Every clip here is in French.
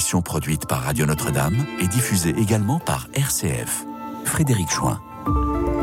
produite par Radio Notre-Dame et diffusée également par RCF. Frédéric Chouin.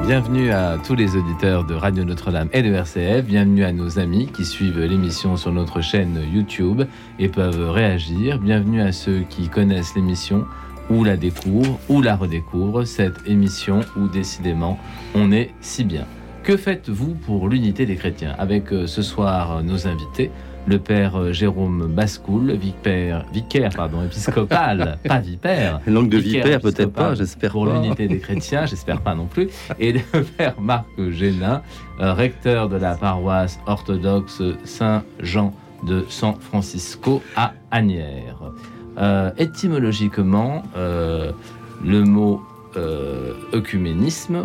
Bienvenue à tous les auditeurs de Radio Notre-Dame et de RCF. Bienvenue à nos amis qui suivent l'émission sur notre chaîne YouTube et peuvent réagir. Bienvenue à ceux qui connaissent l'émission ou la découvrent ou la redécouvrent, cette émission où décidément on est si bien. Que faites-vous pour l'unité des chrétiens? Avec euh, ce soir nos invités, le père euh, Jérôme Bascoul, vicaire, vicaire pardon, épiscopal, pas vipère. Langue de vipère, peut-être pas, j'espère Pour l'unité des chrétiens, j'espère pas non plus. Et le père Marc Génin, euh, recteur de la paroisse orthodoxe Saint-Jean de San Francisco à Agnières. étymologiquement, le mot œcuménisme euh,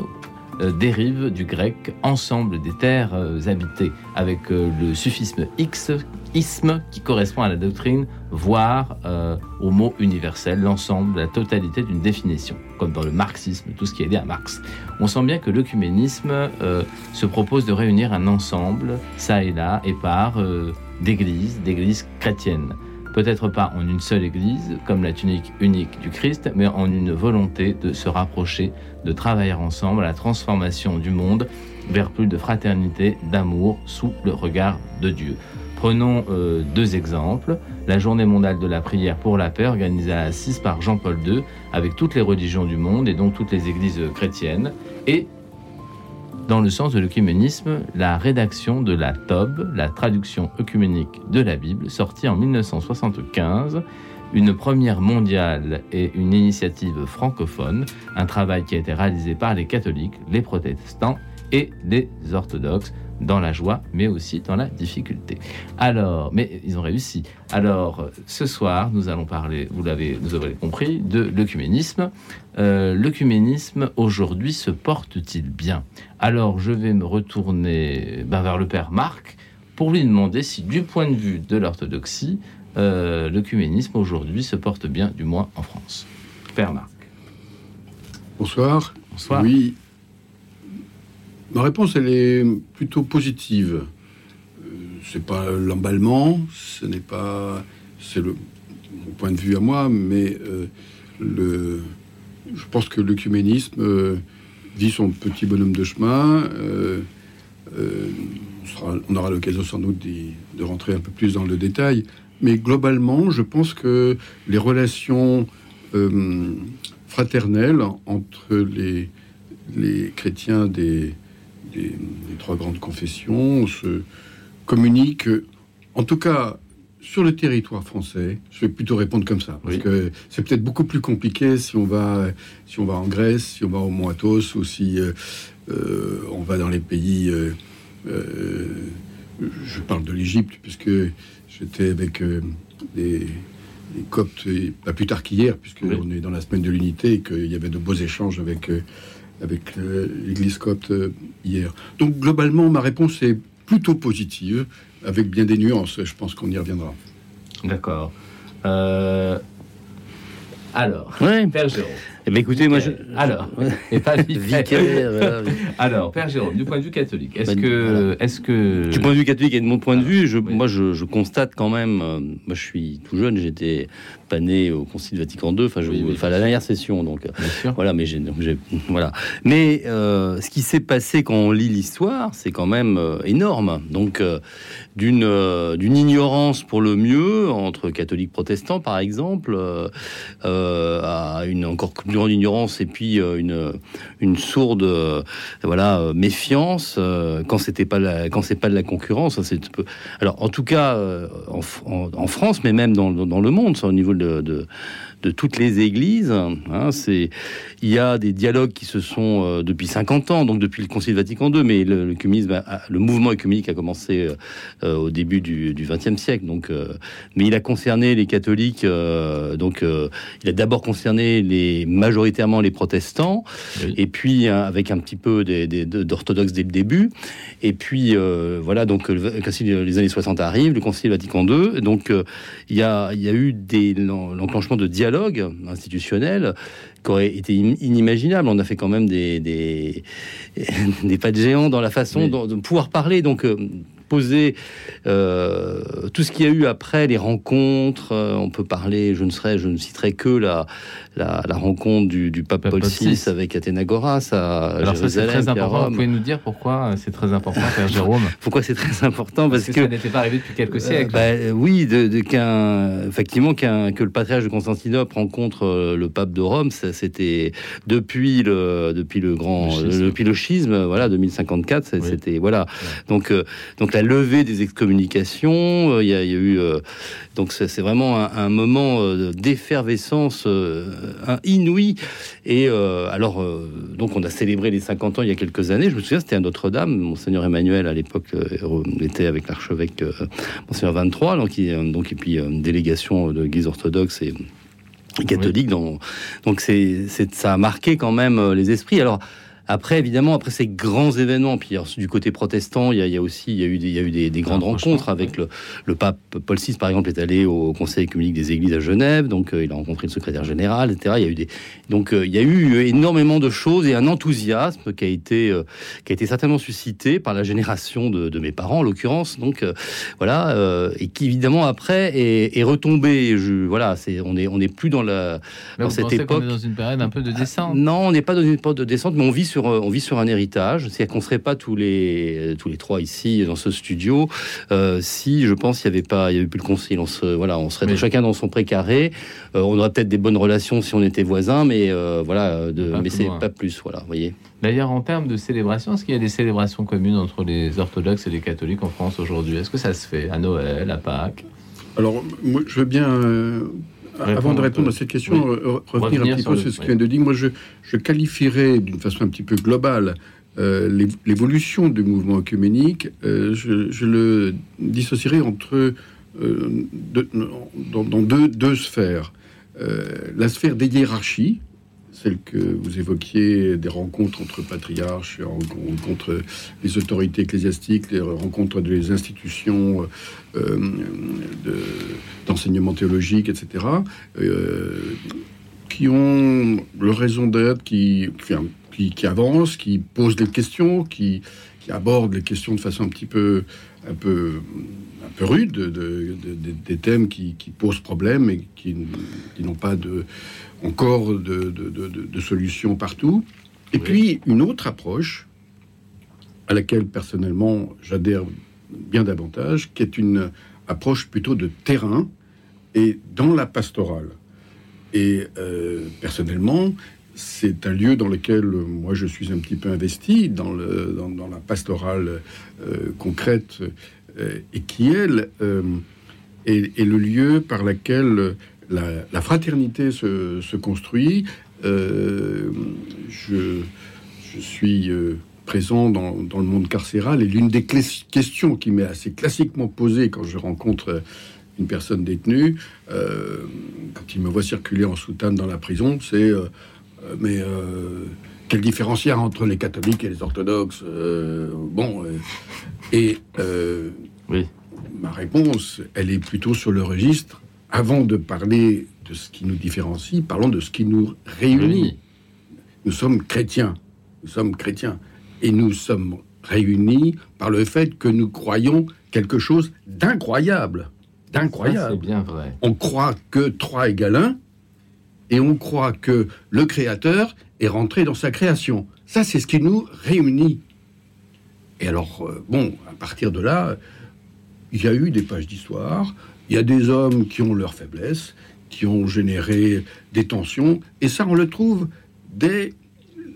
dérive du grec ensemble des terres euh, habitées, avec euh, le suffisme x, isme, qui correspond à la doctrine, voire au mot universel, l'ensemble, la totalité d'une définition, comme dans le marxisme, tout ce qui est lié à Marx. On sent bien que l'œcuménisme se propose de réunir un ensemble, ça et là, et par d'églises, d'églises chrétiennes peut-être pas en une seule Église, comme la tunique unique du Christ, mais en une volonté de se rapprocher, de travailler ensemble à la transformation du monde vers plus de fraternité, d'amour, sous le regard de Dieu. Prenons euh, deux exemples. La journée mondiale de la prière pour la paix, organisée à Assise par Jean-Paul II, avec toutes les religions du monde et donc toutes les églises chrétiennes, et dans le sens de l'œcuménisme, la rédaction de la TOB, la traduction œcuménique de la Bible, sortie en 1975, une première mondiale et une initiative francophone, un travail qui a été réalisé par les catholiques, les protestants et les orthodoxes dans la joie, mais aussi dans la difficulté. Alors, mais ils ont réussi. Alors, ce soir, nous allons parler, vous l'avez, nous avez compris, de l'œcuménisme. Euh, l'œcuménisme aujourd'hui se porte-t-il bien? Alors, je vais me retourner ben, vers le père Marc pour lui demander si, du point de vue de l'orthodoxie, euh, l'œcuménisme aujourd'hui se porte bien, du moins en France. Père Marc. Bonsoir. Bonsoir. Oui, Ma réponse, elle est plutôt positive. Euh, c'est pas l'emballement, ce n'est pas, c'est le mon point de vue à moi, mais euh, le, je pense que l'œcuménisme euh, vit son petit bonhomme de chemin. on, aura l'occasion sans doute de rentrer un peu plus dans le détail, mais globalement, je pense que les relations fraternelles entre les, les chrétiens des, les, trois grandes confessions se communiquent, en tout cas sur le territoire français. Je vais plutôt répondre comme ça, parce que c'est peut-être beaucoup plus compliqué si on va si on va en Grèce, si on va au Mont Athos, ou si euh, euh, on va dans les pays. Euh, je parle de l'Égypte, puisque j'étais avec des, Coptes, pas plus tard qu'hier, puisque on est dans la semaine de l'unité et qu'il y avait de beaux échanges avec avec euh, l'Église copte euh, hier. Donc globalement, ma réponse est plutôt positive, avec bien des nuances. Je pense qu'on y reviendra. D'accord. Euh, alors, Père Jérôme. Eh bien, écoutez, moi, je... alors, et pas vicaire. alors, Père Jérôme, du point de vue catholique, est-ce bah, que, est-ce que, du point de vue catholique et de mon point de vue, je, moi, je, je, constate quand même. moi, je suis tout jeune, j'étais pas né au Concile Vatican II, enfin, la dernière session, donc voilà. Mais j'ai, voilà. Mais euh, ce qui s'est passé quand on lit l'histoire, c'est quand même euh, énorme. Donc euh, d'une d'une ignorance pour le mieux entre catholiques protestants, par exemple, à une encore plus grande ignorance et puis une une sourde voilà méfiance quand c'était pas la, quand c'est pas de la concurrence. C'est alors en tout cas en, France, mais même dans, dans le monde, au niveau de, de toutes les églises. Hein, c'est, il y a des dialogues qui se sont euh, depuis 50 ans, donc depuis le Concile Vatican II, mais le, le, le mouvement œcuménique a commencé euh, euh, au début du XXe siècle. Donc, mais il a concerné les catholiques. donc, il a d'abord concerné les majoritairement les protestants, et puis avec un petit peu d'orthodoxes dès le début. Et puis voilà, donc le, les années 60 arrivent, le Concile Vatican II. Donc, il y a, il y a eu des l'enclenchement de dialogues institutionnel qui aurait été inimaginable. On a fait quand même des, des, pas de géants dans la façon de pouvoir parler. Donc, euh, poser tout ce qu'il y a eu après les rencontres. on peut parler, je ne serais, je ne citerai que la la, rencontre du, pape, Paul VI avec Athénagoras à Alors c'est très important. Vous pouvez nous dire pourquoi c'est très important, Père Jérôme Pourquoi c'est très important? Parce, que, ça n'était pas arrivé depuis quelques siècles. Bah, oui, de, qu'un, effectivement, qu'un, que le patriarche de Constantinople rencontre euh, le pape de Rome, c'était depuis le, depuis le grand, le schisme, depuis le schisme voilà, 2054, c'était voilà. Donc, euh, donc la levée des excommunications, euh, il y, a eu, donc c'est vraiment un, moment d'effervescence inouï. Et alors, donc on a célébré les 50 ans il y a quelques années. Je me souviens, c'était à Notre-Dame. Monseigneur Emmanuel à l'époque était avec l'archevêque Monseigneur 23, donc, donc et puis une délégation de l'Église orthodoxe et catholique. donc c'est, ça a marqué quand même euh, les esprits. Alors après, évidemment, après ces grands événements, puis du côté protestant, il y, a, aussi il y a eu des, il y a eu des, grandes rencontres avec le, le, pape Paul VI, par exemple, est allé au Conseil communique des Églises à Genève, donc euh, il a rencontré le secrétaire général, etc. Il y a eu des, donc euh, il y a eu énormément de choses et un enthousiasme qui a été, euh, qui a été certainement suscité par la génération de, de mes parents, en l'occurrence. Donc voilà, et qui évidemment après est, est retombé. Je, voilà, c'est on est on n'est plus dans la dans cette époque. On est dans une période un peu de descente? non, on n'est pas dans une période de descente, mais on vit sur, on vit sur un héritage. C'est-à-dire qu'on serait pas tous les, tous les trois ici dans ce studio euh, si, je pense, il n'y avait pas, il y avait plus le concile. On se, voilà, on serait chacun dans son précaré. Euh, on aurait peut-être des bonnes relations si on était voisins, mais euh, voilà, de, mais c'est pas plus. Voilà, voyez. D'ailleurs, en termes de célébration, est-ce qu'il y a des célébrations communes entre les orthodoxes et les catholiques en France aujourd'hui? Est-ce que ça se fait à Noël, à Pâques? Alors, moi, je veux bien avant de répondre à cette question, revenir, un petit peu sur ce que vient de dire. Moi, je, je qualifierais d'une façon un petit peu globale euh, l'évolution du mouvement œcuménique. Euh, je, le dissocierais entre euh, dans, deux, deux, sphères. la sphère des hiérarchies, celle que vous évoquiez, des rencontres entre patriarches, entre les autorités ecclésiastiques, les rencontres des institutions euh, d'enseignement théologique, etc., euh, qui ont leur raison d'être, qui, qui, qui, avancent, qui posent des questions, qui, qui abordent les questions de façon un petit peu, un peu, rude, de, des thèmes qui, posent problème et qui, n'ont pas de, encore de, de solutions partout. Et puis une autre approche à laquelle personnellement j'adhère bien davantage, qui est une approche plutôt de terrain et dans la pastorale. Et euh, personnellement, c'est un lieu dans lequel moi je suis un petit peu investi dans, le, dans, la pastorale euh, concrète euh, et qui, elle, est, le lieu par lequel la, fraternité se, se construit. je, je, suis présent dans, le monde carcéral. Et l'une des questions qui m'est assez classiquement posée quand je rencontre une personne détenue, euh, quand il me voit circuler en soutane dans la prison, c'est euh, euh, mais quelle différence il y a entre les catholiques et les orthodoxes Bon, et oui. ma réponse, elle est plutôt sur le registre. Avant de parler de ce qui nous différencie, parlons de ce qui nous réunit. Nous sommes chrétiens. Nous sommes chrétiens et nous sommes réunis par le fait que nous croyons quelque chose d'incroyable. D'incroyable. C'est bien vrai. On croit que 3 égale 1 et on croit que le Créateur est rentré dans sa création. Ça, c'est ce qui nous réunit. Et alors, euh, bon, à partir de là, il y a eu des pages d'histoire, il y a des hommes qui ont leurs faiblesses, qui ont généré des tensions, et ça, on le trouve dès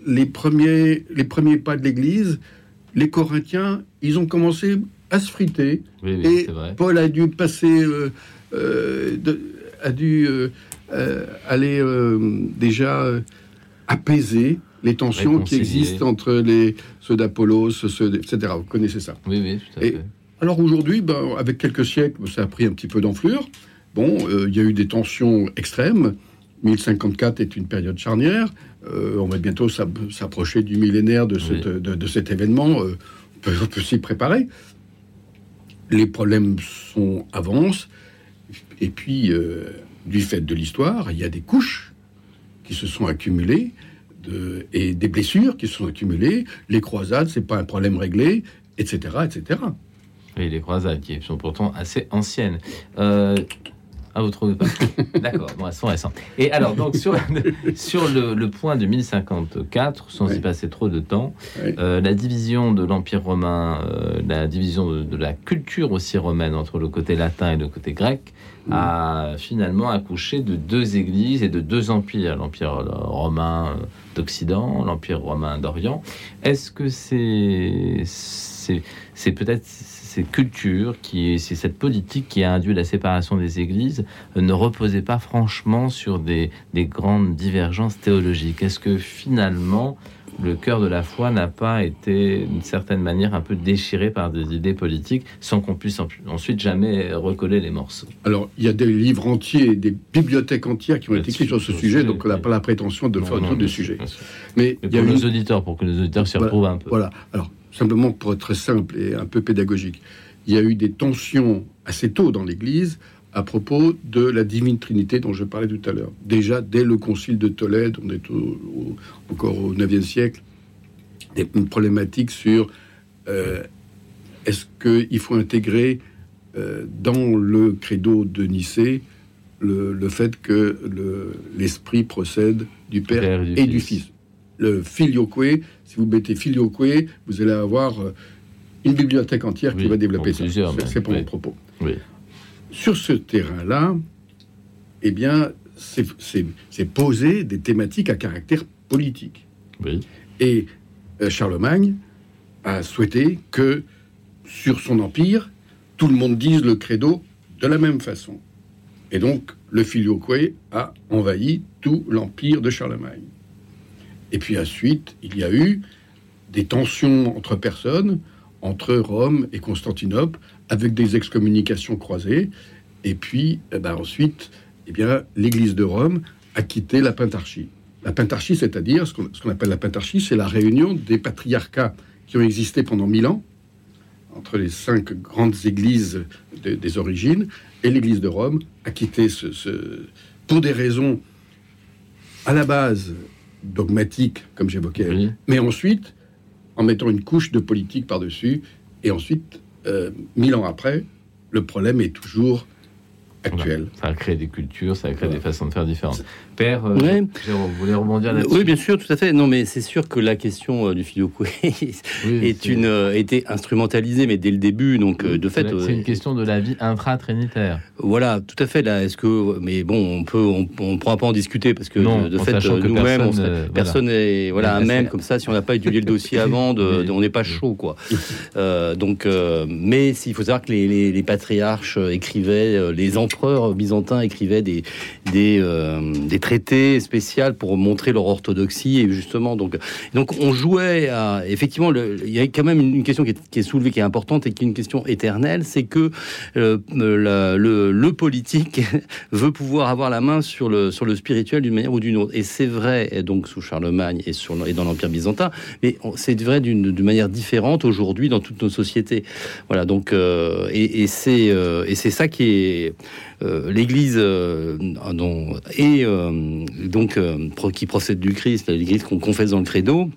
les premiers, les premiers pas de l'Église, les Corinthiens, ils ont commencé à se friter. et Paul a dû passer, euh, euh, a dû euh, aller déjà apaiser les tensions qui existent entre les, ceux d'Apollos, etc. Vous connaissez ça. Oui, oui, tout à fait. Alors aujourd'hui, ben, avec quelques siècles, ça a pris un petit peu d'enflure. Bon, il y a eu des tensions extrêmes. 1054 est une période charnière. Euh, on va bientôt s'approcher du millénaire de, cet événement. Euh, on peut, s'y préparer. Les problèmes sont avancent. Et puis, euh, du fait de l'histoire, il y a des couches qui se sont accumulées et des blessures qui se sont accumulées. Les croisades, c'est pas un problème réglé, etc., etc. Oui, les croisades qui sont pourtant assez anciennes. Euh, ah, vous trouvez pas D'accord, bon, elles sont récentes. Et alors, donc, sur, sur le, point de 1054, sans y passer trop de temps, euh, la division de l'Empire romain, euh, la division de, la culture aussi romaine entre le côté latin et le côté grec, a finalement accouché de deux églises et de deux empires, l'Empire romain d'Occident, l'Empire romain d'Orient. Est-ce que c'est c'est peut-être cette culture, qui c'est cette politique qui a induit la séparation des églises, euh, ne reposait pas franchement sur des, grandes divergences théologiques. Est-ce que finalement, le cœur de la foi n'a pas été, d'une certaine manière, un peu déchiré par des idées politiques, sans qu'on puisse ensuite jamais recoller les morceaux? Alors, il y a des livres entiers, des bibliothèques entières qui ont été écrites sur ce sujet, donc on n'a pas la prétention de faire autre sujet. Mais, il y a nos auditeurs, pour que nos auditeurs s'y retrouvent un peu. Voilà. Alors, simplement pour être très simple et un peu pédagogique, il y a eu des tensions assez tôt dans l'Église à propos de la divine Trinité dont je parlais tout à l'heure. Déjà, dès le Concile de Tolède, on est encore au IXe siècle, une problématique sur euh, est-ce qu'il faut intégrer euh, dans le credo de Nicée le, fait que l'Esprit procède du Père, et, du, Fils. Le filioque, si vous mettez filioque, vous allez avoir euh, une bibliothèque entière qui va développer ça. C'est pour mon propos. Sur ce terrain-là, eh bien, c'est poser des thématiques à caractère politique. Et euh, Charlemagne a souhaité que sur son empire, tout le monde dise le credo de la même façon. Et donc, le filioque a envahi tout l'empire de Charlemagne. Et puis ensuite, il y a eu des tensions entre personnes, entre Rome et Constantinople, avec des excommunications croisées. Et puis, eh ben, ensuite, eh bien, l'Église de Rome a quitté la pentarchie. La pentarchie, c'est-à-dire ce qu'on appelle la pentarchie, c'est la réunion des patriarcats qui ont existé pendant mille ans entre les cinq grandes églises des origines, et l'Église de Rome a quitté ce, pour des raisons à la base dogmatiques, comme j'évoquais, mais ensuite en mettant une couche de politique par-dessus. Et ensuite, euh, mille ans après, le problème est toujours actuel. Ça a créé des cultures, ça a créé des façons de faire différentes. Euh, vous voulez rebondir là-dessus Oui, bien sûr, tout à fait. Non, mais c'est sûr que la question euh, du filioque est une euh, été instrumentalisée, mais dès le début, donc de fait, c'est une question de la vie intra-trinitaire. Voilà, tout à fait. Là, est-ce que, mais bon, on peut, on, ne pourra pas en discuter parce que de, fait, nous-mêmes, personne, n'est voilà un même comme ça. Si on n'a pas étudié le dossier avant, de, on n'est pas chaud, quoi. donc, mais s'il faut savoir que les, les patriarches écrivaient, les empereurs byzantins écrivaient des des, des traité spécial pour montrer leur orthodoxie et justement donc donc on jouait à effectivement le, il y a quand même une question qui est, soulevée qui est importante et qui est une question éternelle c'est que euh, le, politique veut pouvoir avoir la main sur le sur le spirituel d'une manière ou d'une autre. Et c'est vrai donc sous Charlemagne et sur et dans l'empire byzantin mais c'est vrai d'une manière différente aujourd'hui dans toutes nos sociétés. Voilà donc euh, et, et c'est euh, et c'est ça qui est l'Église euh, et euh, donc qui procède du Christ, l'Église qu'on confesse dans le credo,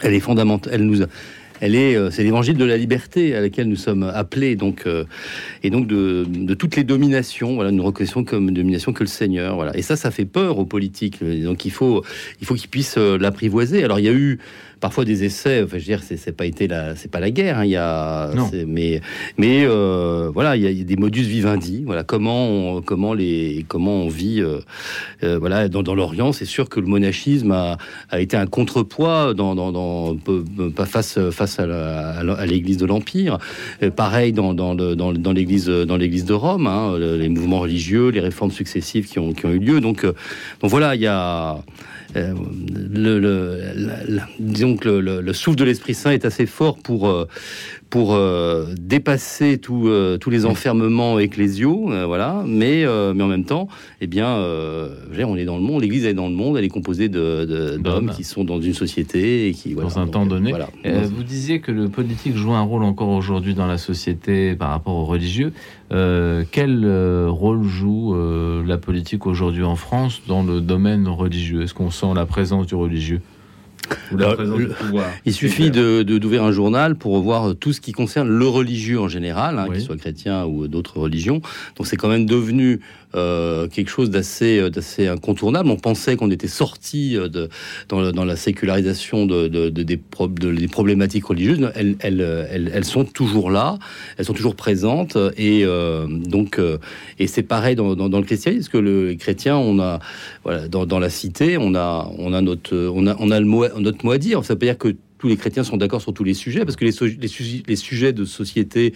elle est fondamentale. Elle nous elle est, c'est l'évangile de la liberté à laquelle nous sommes appelés, donc, et donc de, de, toutes les dominations. Voilà, nous reconnaissons comme domination que le Seigneur. Voilà, et ça, ça fait peur aux politiques. Donc il faut, il faut qu'ils puissent l'apprivoiser. Alors il y a eu parfois des essais. Enfin, je veux dire, c'est pas été la, c'est pas la guerre. Hein, il y a, mais mais euh, voilà, il y, a des modus vivendi. Voilà, comment on, comment les comment on vit. Euh, euh, voilà, dans, dans l'Orient, c'est sûr que le monachisme a, a été un contrepoids dans, dans, dans face face à, à l'Église de l'Empire. pareil dans dans, dans, l'Église dans l'Église de Rome, hein, les mouvements religieux, les réformes successives qui ont qui ont eu lieu. Donc donc voilà, il y a euh, le, disons que le, souffle de l'Esprit Saint est assez fort pour, euh, pour euh, dépasser tous les enfermements ecclésiaux, voilà. Mais, mais en même temps, eh bien, on est dans le monde. L'Église est dans le monde. Elle est composée de, d'hommes qui sont dans une société et qui, dans un temps donné. vous disiez que le politique joue un rôle encore aujourd'hui dans la société par rapport aux religieux. Euh, quel euh, rôle joue euh, la politique aujourd'hui en France dans le domaine religieux? Est-ce qu'on sent la présence du religieux? Il suffit de d'ouvrir un journal pour voir tout ce qui concerne le religieux en général, hein, qu'il soit chrétien ou d'autres religions. Donc c'est quand même devenu euh, quelque chose d'assez euh, d'assez incontournable. On pensait qu'on était sorti euh, dans, la sécularisation de, de, de des, problématiques religieuses. Elles, sont toujours là, elles sont toujours présentes. Et donc, et c'est pareil dans, le christianisme, parce que le chrétien, on dans, la cité, on a notre on a mot, notre mot à dire. Ça veut dire que tous les chrétiens sont d'accord sur tous les sujets, parce que les, les, les sujets de société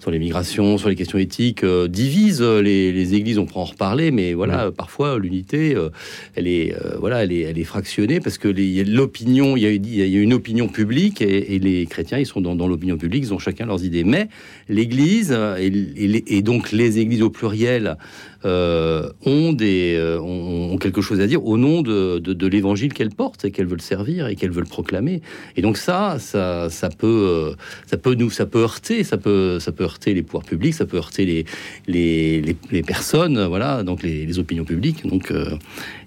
sur les migrations, sur les questions éthiques, euh, divisent les, les, églises. On pourra en reparler, mais voilà, parfois l'unité, euh, elle est, euh, voilà, elle est, elle est fractionnée parce que l'opinion, il y, a, il y a une opinion publique et, et les chrétiens, ils sont dans, dans l'opinion publique, ils ont chacun leurs idées. Mais l'Église et, et, donc les églises au pluriel euh, ont, des, euh, ont, quelque chose à dire au nom de, de, l'évangile qu'elles portent et qu'elles veulent servir et qu'elles veulent proclamer. Et donc ça, ça, ça peut, ça peut nous, ça peut heurter, ça peut, ça peut heurter les pouvoirs publics, ça peut heurter les, les, les, personnes, voilà, donc les, opinions publiques. Donc, euh,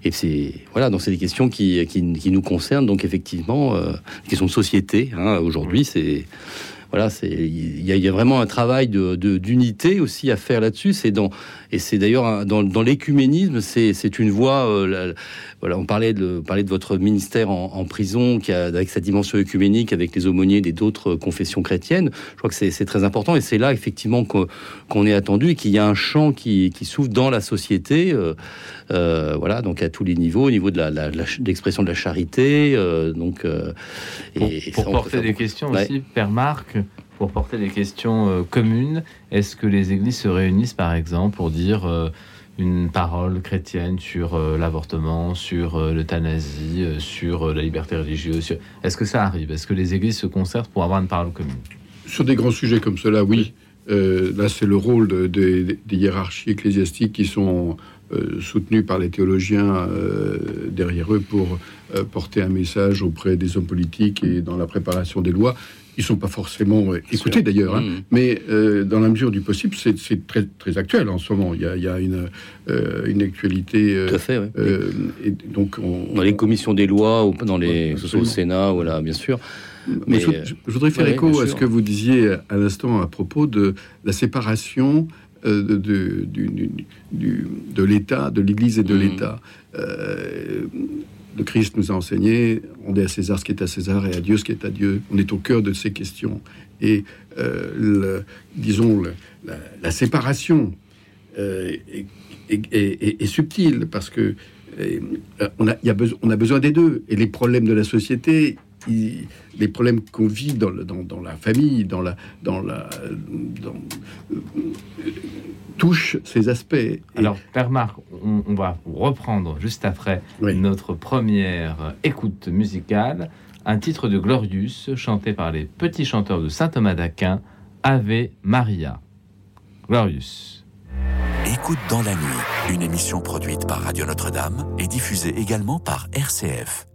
et c'est voilà, donc c'est des questions qui, qui, qui, nous concernent. Donc effectivement, euh, questions de société. Hein, Aujourd'hui, c'est voilà, il y, a vraiment un travail de d'unité aussi à faire là-dessus. C'est dans et c'est d'ailleurs dans, dans l'écuménisme, c'est une voie. Euh, voilà, on parlait de parler de votre ministère en, en, prison, qui a avec sa dimension œcuménique, avec les aumôniers des d'autres confessions chrétiennes. Je crois que c'est très important et c'est là effectivement qu'on est attendu et qu'il y a un champ qui, qui s'ouvre dans la société. Euh, euh, voilà, donc à tous les niveaux, au niveau de l'expression la, de la charité, euh, donc euh, et, pour, porter des questions aussi, Père Marc, pour porter des questions euh, communes, est-ce que les églises se réunissent par exemple pour dire euh, une parole chrétienne sur euh, l'avortement, sur l'euthanasie, sur la liberté religieuse Est-ce que ça arrive? Est-ce que les églises se concertent pour avoir une parole commune? Sur des grands sujets comme cela, oui. là, c'est le rôle de, de, des hiérarchies ecclésiastiques qui sont euh, soutenus par les théologiens euh, derrière eux pour euh, porter un message auprès des hommes politiques et dans la préparation des lois. Ils sont pas forcément écoutés d'ailleurs, hein. mmh. mais dans la mesure du possible, c'est très, très actuel en ce moment. Il y a, il y a une, une actualité. Tout à fait. et donc, on, dans les commissions des lois ou dans les, au Sénat, voilà, bien sûr. Mais, je, je, voudrais faire écho à ce que vous disiez à l'instant à propos de la séparation euh, de, de, du, de l'État, de l'Église et de mmh. l'État. Le Christ nous a enseigné, on est à César ce qui est à César et à Dieu ce qui est à Dieu. On est au cœur de ces questions. Et, euh, le, disons, la, séparation euh, est, subtile parce que euh, on a besoin des deux. Et les problèmes de la société, les problèmes qu'on vit dans, dans, dans, la famille, dans la, dans la, dans, euh, touchent ces aspects. Alors, Père Marc, on, va reprendre juste après notre première écoute musicale, un titre de Glorious, chanté par les petits chanteurs de Saint Thomas d'Aquin, Ave Maria. Glorious. Écoute dans la nuit, une émission produite par Radio Notre-Dame et diffusée également par RCF.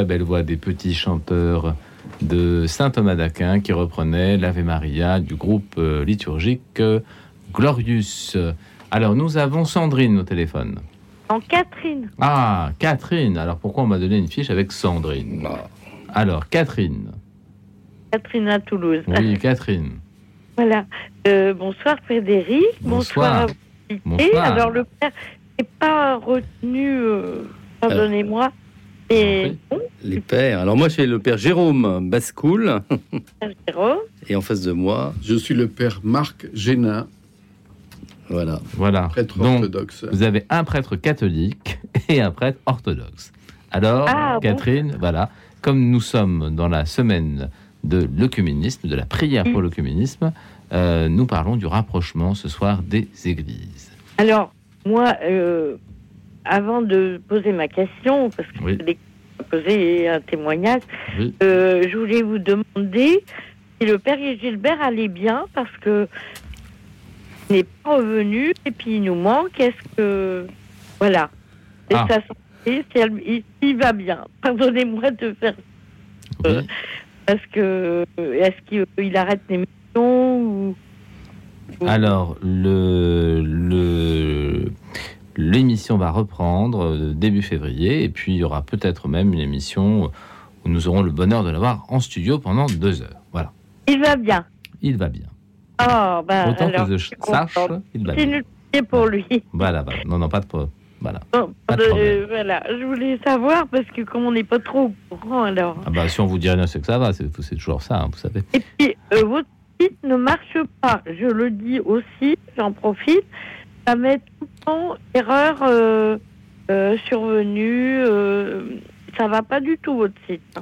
Très belles voix des petits chanteurs de saint Thomas d'Aquin qui reprenaient l'Ave Maria du groupe euh, liturgique euh, Glorious. Alors, nous avons Sandrine au téléphone. En Catherine. Ah, Catherine. Alors, pourquoi on m'a donné une fiche avec Sandrine Alors, Catherine. Catherine à Toulouse. Oui, Catherine. Voilà. Euh, bonsoir Frédéric. Bonsoir. bonsoir. Alors le père n'est pas retenu, euh, pardonnez-moi. Et Les pères. Alors moi, c'est le père Jérôme Bascoul. Jérôme. Et en face de moi, je suis le père Marc Génin. Voilà. Voilà. Prêtre orthodoxe. Vous avez un prêtre catholique et un prêtre orthodoxe. Alors, ah, Catherine, voilà, comme nous sommes dans la semaine de l'œcuménisme, de la prière pour l'œcuménisme, euh, nous parlons du rapprochement ce soir des églises. Alors, moi, euh, avant de poser ma question, parce que je voulais poser un témoignage, euh, je voulais vous demander si le père Gilbert allait bien, parce que il n'est pas revenu et puis il nous manque. Est-ce que. Voilà. Et ah. sa santé, il, va bien. Pardonnez-moi de faire. Est-ce que est-ce qu'il arrête l'émission ou... Alors le l'émission va reprendre euh, début février et puis il y aura peut-être même une émission où nous aurons le bonheur de l'avoir en studio pendant deux heures. Voilà. Il va bien. Il va bien. Oh, ben, Autant que je sache, il va bien. C'est pour lui. Voilà, voilà. Non, non, pas de voilà. voilà. Je voulais savoir parce que comme on n'est pas trop au courant, alors. Ah bah si on vous dit rien, c'est que ça va. C'est toujours ça, hein, vous savez. Et puis euh, votre site ne marche pas. Je le dis aussi. J'en profite. Ça met tout erreur euh, euh, survenue. ça va pas du tout votre site.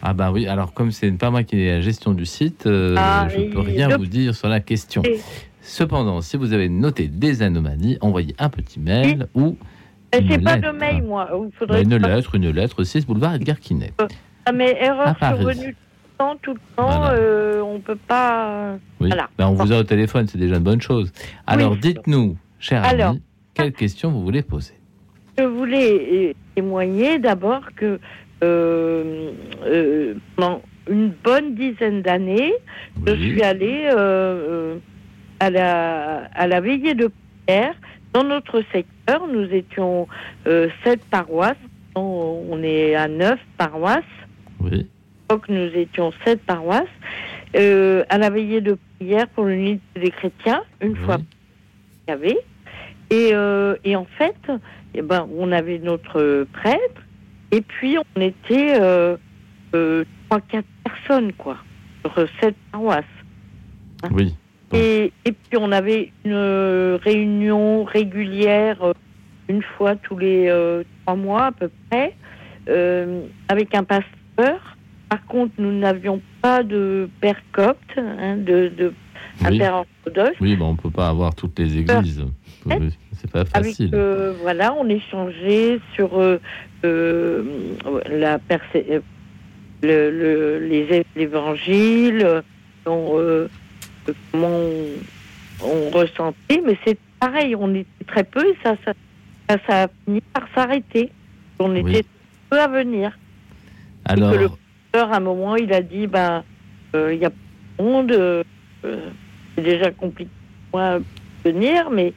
Ah bah oui, alors comme c'est pas moi qui ai la gestion du site, ah, je ne peux rien vous dire sur la question. Cependant, si vous avez noté des anomalies, envoyez un petit mail ou c'est pas de mail, moi. Faudrait une lettre, une lettre, 6 boulevard Edgar Quinet. Ah, mais erreur survenue tout le temps, tout le temps, euh, on peut pas. Oui. Voilà. Ben, on vous a au téléphone, c'est déjà une bonne chose. Alors, dites-nous, cher ami, quelle question vous voulez poser? Je voulais euh, témoigner d'abord que euh, euh, pendant une bonne dizaine d'années, je suis allée à, la, à la veillée de prière dans notre secteur, nous étions euh, sept paroisses. On est à neuf paroisses. Oui. Donc nous étions sept paroisses. Euh, à la veillée de prière pour l'unité des chrétiens, une fois qu'il y avait. Et, euh, et en fait, eh ben, on avait notre prêtre, et puis on était trois, quatre personnes, quoi, sur sept paroisses. Oui. Et, et, puis on avait une réunion régulière euh, une fois tous les euh, trois mois à peu près euh, avec un pasteur. Par contre, nous n'avions pas de père copte, hein, de, de un père orthodoxe. Oui, bon, on peut pas avoir toutes les églises. C'est pas facile. Avec, voilà, on échangeait sur la le, le, les évangiles comment on, ressentait, mais c'est pareil, on était très peu et ça, ça, ça, a fini par s'arrêter. On était peu à venir. Alors. le professeur, à un moment, il a dit ben, euh, il y a pas de monde, euh, c'est déjà compliqué moi venir, mais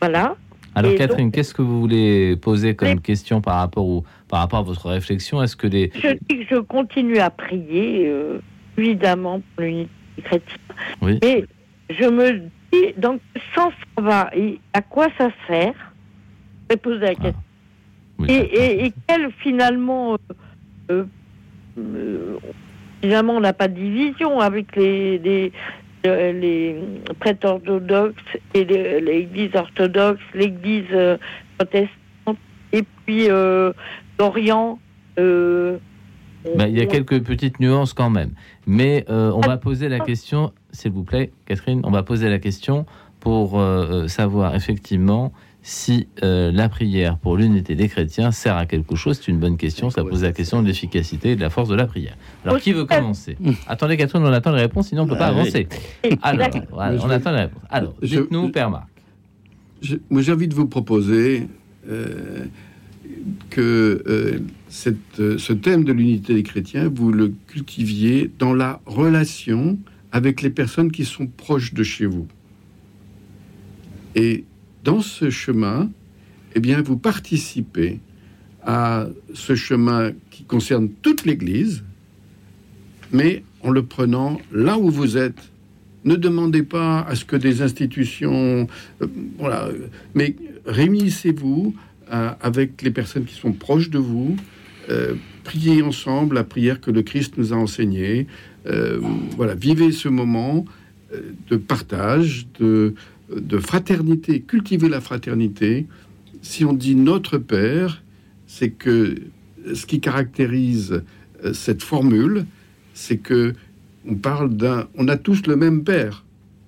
voilà. Alors, Catherine, qu'est-ce que vous voulez poser comme question par rapport, au, par rapport à votre réflexion? Est-ce que les... Je dis que je continue à prier, euh, évidemment, pour l'unité chrétien. Oui. Et je me dis, dans quel sens ça va et à quoi ça sert? Je vais poser la question. Ah. et, et, quel finalement, euh, euh, finalement, on n'a pas de division avec les, les, euh, les prêtres orthodoxes et l'église orthodoxe, l'église protestante, et puis l'Orient. Ben, il y a quelques petites nuances quand même. Mais euh, on va poser la question, s'il vous plaît, Catherine, on va poser la question pour euh, euh, savoir effectivement si la prière pour l'unité des chrétiens sert à quelque chose. C'est une bonne question. Ça pose la question de l'efficacité et de la force de la prière. Alors, qui veut commencer? Attendez, Catherine, on attend les réponses, sinon on ne peut pas ah avancer. Alors, on attend les réponses. Alors, dites-nous, Père Marc. moi, j'ai envie de vous proposer que euh, cette, ce thème de l'unité des chrétiens, vous le cultiviez dans la relation avec les personnes qui sont proches de chez vous. Et dans ce chemin, eh bien, vous participez à ce chemin qui concerne toute l'Église, mais en le prenant là où vous êtes. Ne demandez pas à ce que des institutions, euh, voilà, mais réunissez-vous euh, avec les personnes qui sont proches de vous, euh, priez ensemble la prière que le Christ nous a enseignée. voilà, vivez ce moment de partage, de, de fraternité, cultivez la fraternité. Si on dit notre Père, c'est que ce qui caractérise cette formule, c'est que on parle d'un, on a tous le même père,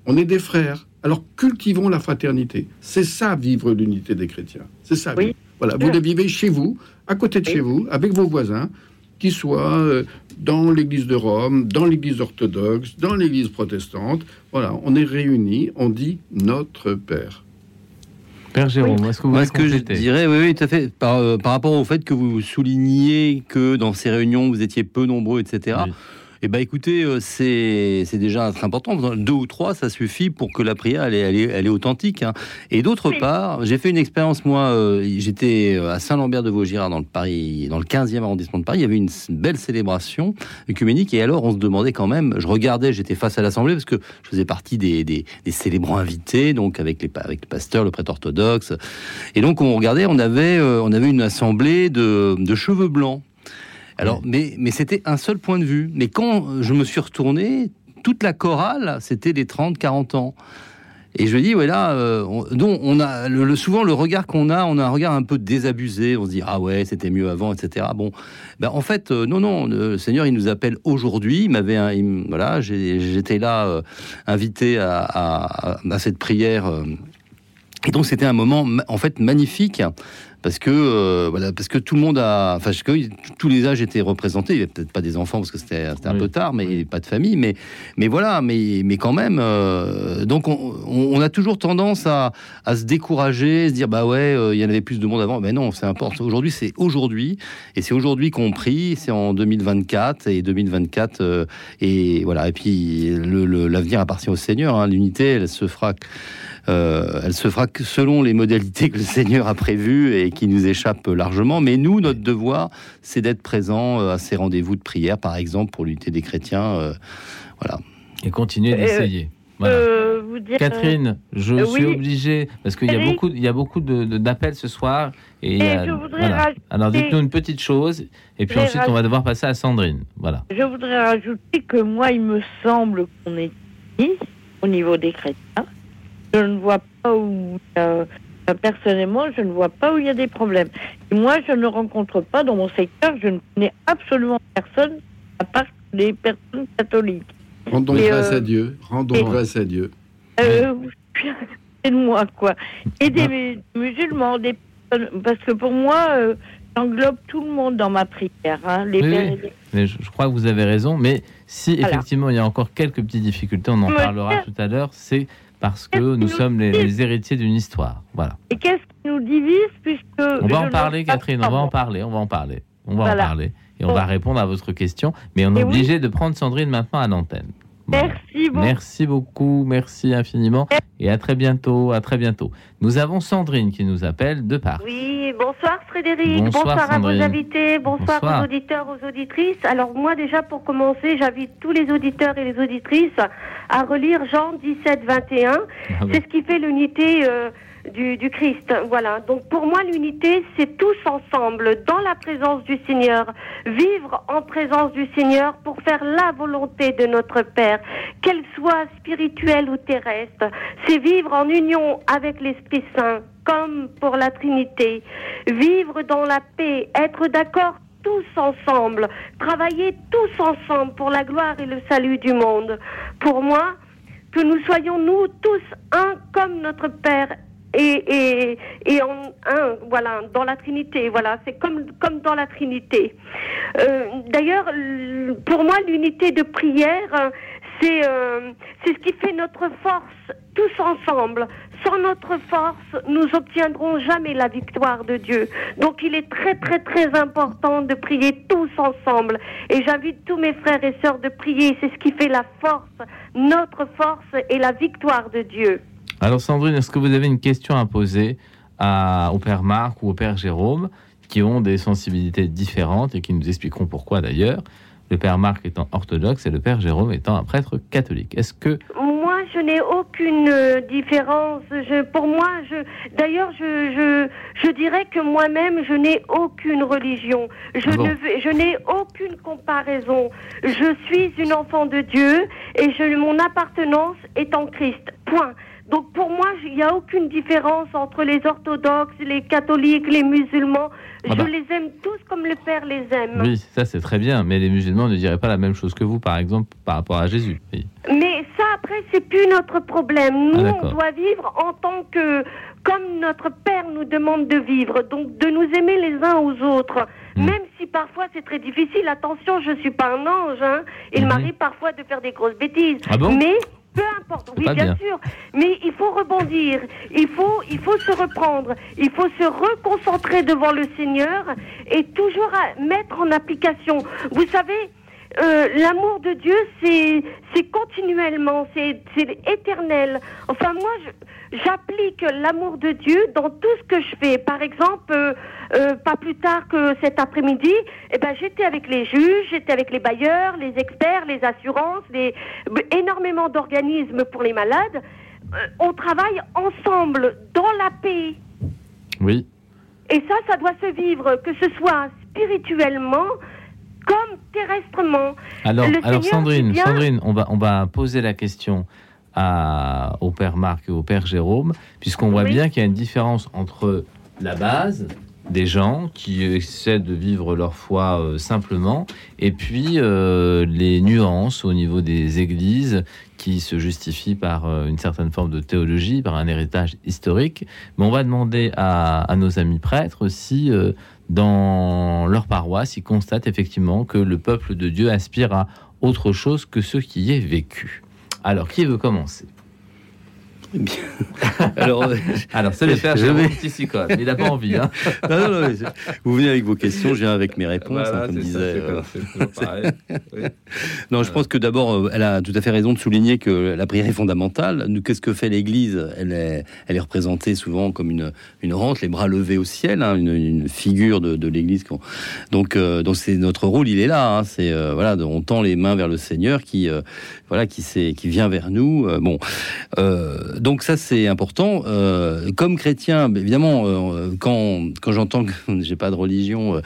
on est des frères. Alors cultivons la fraternité. C'est ça vivre l'unité des chrétiens. C'est ça. Voilà, vous le vivez chez vous, à côté de chez vous, avec vos voisins, qui soient euh, dans l'Église de Rome, dans l'Église orthodoxe, dans l'Église protestante. Voilà, on est réunis, on dit notre Père. Père Jérôme, est-ce que vous ce que je dirais, oui, oui, tout à fait. Par, euh, par, rapport au fait que vous souligniez que dans ces réunions, vous étiez peu nombreux, etc. Eh bien, écoutez, euh, c'est déjà très important. Deux ou trois, ça suffit pour que la prière, elle est, elle est, authentique. Hein. Et d'autre part, j'ai fait une expérience, moi, euh, j'étais à Saint-Lambert-de-Vaugirard, dans le Paris, dans le 15e arrondissement de Paris. Il y avait une belle célébration œcuménique. Et alors, on se demandait quand même, je regardais, j'étais face à l'Assemblée, parce que je faisais partie des, des, célébrants invités, donc avec, les, avec le pasteur, le prêtre orthodoxe. Et donc, on regardait, on avait, euh, on avait une assemblée de, de cheveux blancs. Alors, mais, mais c'était un seul point de vue. Mais quand je me suis retourné, toute la chorale, c'était des 30-40 ans. Et je dis, ouais, là, euh, on, on a le, souvent le regard qu'on a, on a un regard un peu désabusé. On se dit, ah ouais, c'était mieux avant, etc. Bon, ben, en fait, euh, non, non, le Seigneur, il nous appelle aujourd'hui. Il m'avait, voilà, j'étais là, euh, invité à, à, à, cette prière. et donc, c'était un moment, en fait, magnifique parce que euh, voilà, parce que tout le monde a, enfin, que tous les âges étaient représentés. Il n'y avait peut-être pas des enfants parce que c'était un peu tard, mais pas de famille, mais mais voilà, mais mais quand même. Euh, donc on, a toujours tendance à, à, se décourager, se dire bah ouais, euh, il y en avait plus de monde avant. Mais non, c'est important. Aujourd'hui, c'est aujourd'hui, et c'est aujourd'hui qu'on prie. C'est en 2024 et 2024 et voilà. Et puis l'avenir appartient au Seigneur. Hein. L'unité, elle se fera euh, elle se fera selon les modalités que le Seigneur a prévues et qui nous échappent largement. Mais nous, notre devoir, c'est d'être présents euh, à ces rendez-vous de prière, par exemple, pour l'unité des chrétiens. Euh, voilà. Et continuer d'essayer. Catherine, je suis obligé parce qu'il y a beaucoup, il y a beaucoup d'appels ce soir. Et, Alors dites-nous une petite chose, et puis ensuite on va devoir passer à Sandrine. Voilà. Je voudrais rajouter que moi, il me semble qu'on est ici, au niveau des chrétiens, je ne vois pas où. Euh, personnellement, je ne vois pas où il y a des problèmes. moi, je ne rencontre pas dans mon secteur, je ne connais absolument personne à part les personnes catholiques. Rendons grâce à Dieu. Rendons grâce à Dieu. Euh, de moi, quoi. Et des musulmans, des parce que pour moi, euh, j'englobe tout le monde dans ma prière. Hein, les oui, mais je, crois que vous avez raison. Mais si effectivement il y a encore quelques petites difficultés, on en parlera tout à l'heure. C'est parce que nous sommes les, héritiers d'une histoire. Voilà. Et qu'est-ce qui nous divise puisque On va en parler, Catherine. On va en parler. On va en parler. On va en parler. Et on va répondre à votre question. Mais on est obligé de prendre Sandrine maintenant à l'antenne. Merci beaucoup. Merci beaucoup, merci infiniment et à très bientôt, à très bientôt. Nous avons Sandrine qui nous appelle de Paris. Oui, bonsoir Frédéric, bonsoir, à vos invités, bonsoir, aux auditeurs, aux auditrices. Alors moi déjà pour commencer, j'invite tous les auditeurs et les auditrices à relire Jean 17, 21. Ah C'est ce qui fait l'unité euh, du, Christ. Voilà. Donc pour moi, l'unité, c'est tous ensemble, dans la présence du Seigneur, vivre en présence du Seigneur pour faire la volonté de notre Père, qu'elle soit spirituelle ou terrestre. C'est vivre en union avec l'Esprit Saint, comme pour la Trinité. Vivre dans la paix, être d'accord tous ensemble, travailler tous ensemble pour la gloire et le salut du monde. Pour moi, que nous soyons nous tous un comme notre Père et, en un, voilà, dans la Trinité, voilà, c'est comme, comme dans la Trinité. Euh, D'ailleurs, pour moi, l'unité de prière, c'est euh, c'est ce qui fait notre force tous ensemble, sans notre force, nous obtiendrons jamais la victoire de Dieu. Donc il est très très très important de prier tous ensemble. Et j'invite tous mes frères et sœurs de prier. C'est ce qui fait la force, notre force et la victoire de Dieu. Alors Sandrine, est-ce que vous avez une question à poser à, au Père Marc ou au Père Jérôme, qui ont des sensibilités différentes et qui nous expliqueront pourquoi d'ailleurs? Le Père Marc étant orthodoxe et le Père Jérôme étant un prêtre catholique. Est-ce que je n'ai aucune euh, différence. Je, pour moi, je, d'ailleurs, je, je, je dirais que moi-même, je n'ai aucune religion. Je ah ne, je n'ai aucune comparaison. Je suis une enfant de Dieu et je, mon appartenance est en Christ. Point. Donc pour moi, il n'y a aucune différence entre les orthodoxes, les catholiques, les musulmans. Ah je bah. les aime tous comme le Père les aime. Oui, ça c'est très bien, mais les musulmans ne diraient pas la même chose que vous, par exemple, par rapport à Jésus. Mais ça, après, c'est plus notre problème. Nous, ah, on doit vivre en tant que, comme notre Père nous demande de vivre, donc de nous aimer les uns aux autres. Hmm. Même si parfois c'est très difficile, attention, je suis pas un ange. Hein. Il hmm. m'arrive parfois de faire des grosses bêtises. Ah mais peu importe, oui, bien, sûr. Mais il faut rebondir, il faut, il faut se reprendre, il faut se reconcentrer devant le Seigneur et toujours mettre en application. Vous savez, euh, l'amour de Dieu, c'est continuellement, c'est éternel. Enfin, moi, j'applique l'amour de Dieu dans tout ce que je fais. Par exemple, euh, euh, pas plus tard que cet après-midi, eh ben, j'étais avec les juges, j'étais avec les bailleurs, les experts, les assurances, les, énormément d'organismes pour les malades. on travaille ensemble dans la paix. Oui. Et ça, ça doit se vivre, que ce soit spirituellement, comme terrestrement. Alors, alors Sandrine, Sandrine, on va, on va poser la question à, au père Marc et au père Jérôme, puisqu'on voit bien qu'il y a une différence entre la base des gens qui essaient de vivre leur foi euh, simplement, et puis euh, les nuances au niveau des églises qui se justifient par euh, une certaine forme de théologie, par un héritage historique. Mais on va demander à, à nos amis prêtres si dans leur paroisse, ils constatent effectivement que le peuple de Dieu aspire à autre chose que ce qui est vécu. Alors, qui veut commencer? alors, alors c'est le père je vais... mais il n'a pas envie. Hein. non, non, non, vous venez avec vos questions, je viens avec mes réponses, hein, comme disait. Non, je pense que d'abord, euh, elle a tout à fait raison de souligner que la prière est fondamentale. Qu'est-ce que fait l'Église? Elle est, elle est représentée souvent comme une, une rente, les bras levés au ciel, hein, une, figure de, de l'Église. Donc, euh, donc c'est notre rôle, il est là. Hein, c'est euh, voilà, on tend les mains vers le Seigneur qui, voilà, qui, qui vient vers nous. bon donc ça c'est important. Euh, comme chrétien, évidemment, euh, quand, quand j'entends que j'ai pas de religion,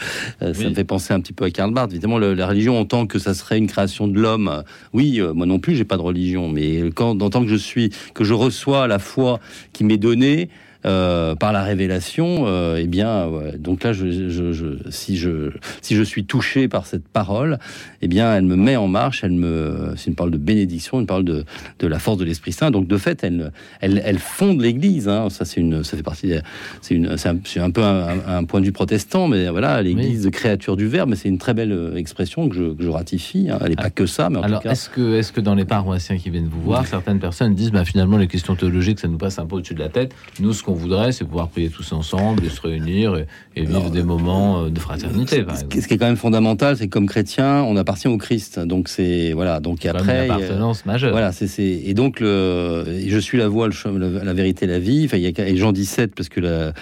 euh, ça me fait penser un petit peu à Karl Barth. Évidemment, la religion en tant que ça serait une création de l'homme. Oui, moi non plus, j'ai pas de religion, mais quand en tant que je suis, que je reçois la foi qui m'est donnée. Euh, par la révélation, euh, eh bien, donc là, je, je, je, si je si je suis touché par cette parole, eh bien, elle me met en marche. Elle me, c'est une parole de bénédiction, une parole de, de la force de l'Esprit Saint. Donc, de fait, elle elle, elle fonde l'Église. Hein. Ça, c'est une, ça fait partie, c'est une, c'est un, un, peu un, point de vue protestant, mais voilà, l'Église de créature du Verbe. Mais c'est une très belle euh, expression que je, que je ratifie. Hein. Elle n'est pas que ça, mais en Alors, tout cas. est-ce que est-ce que dans les paroissiens qui viennent vous voir, certaines personnes disent, bah, finalement, les questions théologiques, ça nous passe un peu au-dessus de la tête. Nous, ce qu'on voudrait, c'est pouvoir prier tous ensemble et se réunir et, vivre des moments euh, de fraternité. ce, qui est quand même fondamental, c'est que comme chrétien, on appartient au Christ. Donc c'est voilà. Donc après, une appartenance majeure. Voilà, c'est et donc le, je suis la voie, le, la, vérité, la vie. Enfin, il y a et Jean 17 parce que la,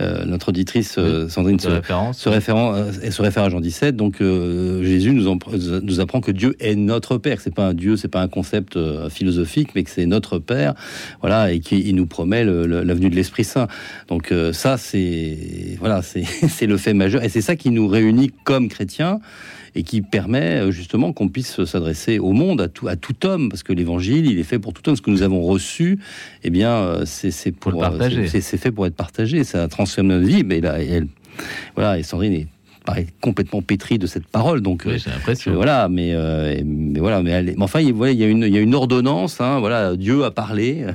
euh, notre auditrice euh, Sandrine se, se, référent, elle se réfère à Jean 17. Donc Jésus nous, nous apprend que Dieu est notre Père. C'est pas un Dieu, c'est pas un concept philosophique, mais que c'est notre Père. Voilà, et qu'il nous promet l'avenue de l'Esprit Saint. Donc euh, ça, c'est voilà, c'est le fait majeur, et c'est ça qui nous réunit comme chrétiens et qui permet euh, justement qu'on puisse s'adresser au monde, à tout, à tout homme, parce que l'évangile, il est fait pour tout homme. Ce que nous avons reçu, eh bien, euh, c'est pour, c'est fait pour être partagé. Ça transforme notre vie. Mais là, elle, voilà, et Sandrine est paraît complètement pétri de cette parole. Donc, oui, j'ai l'impression. voilà, mais, euh, mais voilà, mais, mais enfin, il, voilà, y a une, il y a une ordonnance. Hein, voilà, Dieu a parlé.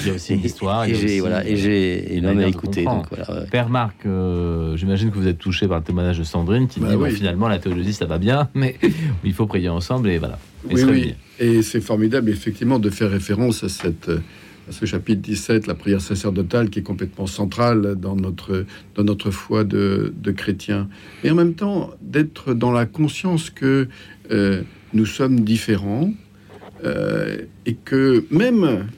Il y a aussi une histoire. et, j'ai, voilà, et j'ai, et l'homme a écouté. Donc, voilà, Père Marc, euh, j'imagine que vous êtes touché par le témoignage de Sandrine, qui bah dit bon, finalement la théologie ça va bien, mais il faut prier ensemble et voilà. Et oui, oui. Et c'est formidable effectivement de faire référence à cette ce chapitre 17, la prière sacerdotale qui est complètement centrale dans notre, dans notre foi de, de chrétien. Et en même temps, d'être dans la conscience que euh, nous sommes différents euh, et que même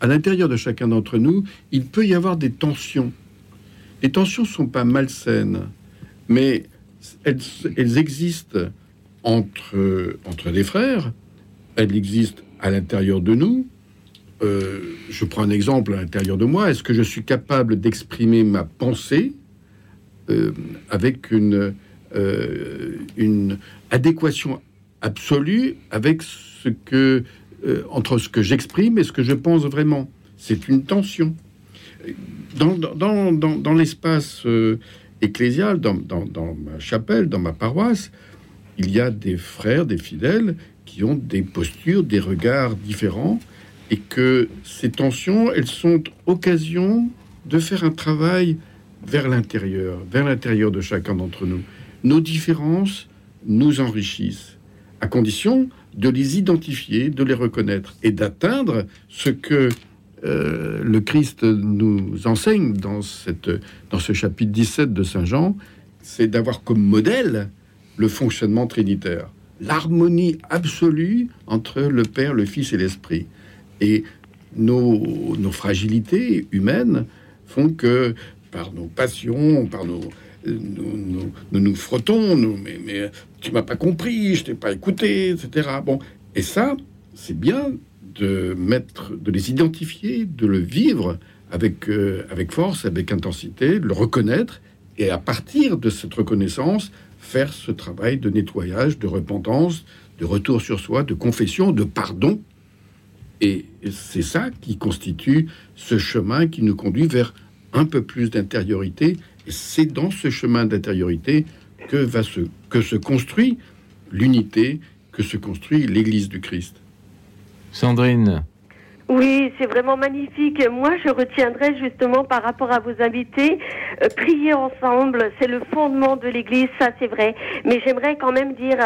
à l'intérieur de chacun d'entre nous, il peut y avoir des tensions. Les tensions sont pas malsaines, mais elles, elles existent entre, entre les frères, elles existent à l'intérieur de nous, euh, je prends un exemple à l'intérieur de moi, est-ce que je suis capable d'exprimer ma pensée euh, avec une, euh, une adéquation absolue avec ce que entre ce que j'exprime et ce que je pense vraiment? C'est une tension. Dans l'espace ecclésial, dans, ma chapelle, dans ma paroisse, il y a des frères, des fidèles qui ont des postures, des regards différents et que ces tensions, elles sont occasion de faire un travail vers l'intérieur, vers l'intérieur de chacun d'entre nous. Nos différences nous enrichissent, à condition de les identifier, de les reconnaître et d'atteindre ce que euh, le Christ nous enseigne dans, cette, dans ce chapitre 17 de Saint Jean, c'est d'avoir comme modèle le fonctionnement trinitaire, l'harmonie absolue entre le Père, le Fils et l'Esprit. Et nos, fragilités humaines font que par nos passions, par nos... Nous nous, frottons, nous, mais, tu m'as pas compris, je t'ai pas écouté, etc. Bon, et ça, c'est bien de mettre, de les identifier, de le vivre avec, euh, avec force, avec intensité, le reconnaître, et à partir de cette reconnaissance, faire ce travail de nettoyage, de repentance, de retour sur soi, de confession, de pardon, et c'est ça qui constitue ce chemin qui nous conduit vers un peu plus d'intériorité. Et c'est dans ce chemin d'intériorité que, se, que se construit l'unité, que se construit l'Église du Christ. Sandrine. Oui, c'est vraiment magnifique. Moi, je retiendrai justement par rapport à vos invités, euh, prier ensemble, c'est le fondement de l'Église, ça c'est vrai. Mais j'aimerais quand même dire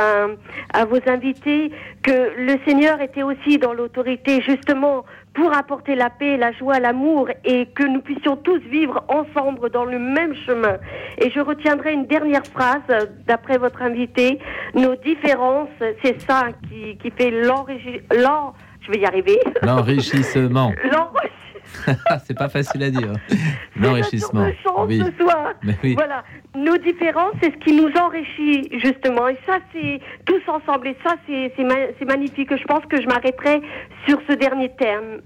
à, vos invités que le Seigneur était aussi dans l'autorité justement pour apporter la paix, la joie, l'amour et que nous puissions tous vivre ensemble dans le même chemin. Et je retiendrai une dernière phrase d'après votre invité. Nos différences, c'est ça qui, qui fait l'enrichissement je vais y arriver. L'enrichissement. c'est pas facile à dire. L'enrichissement. Oui. Ce soir. oui. Voilà. Nos différences, c'est ce qui nous enrichit, justement. Et ça, c'est tous ensemble. Et ça, c'est magnifique. Je pense que je m'arrêterai sur ce dernier terme.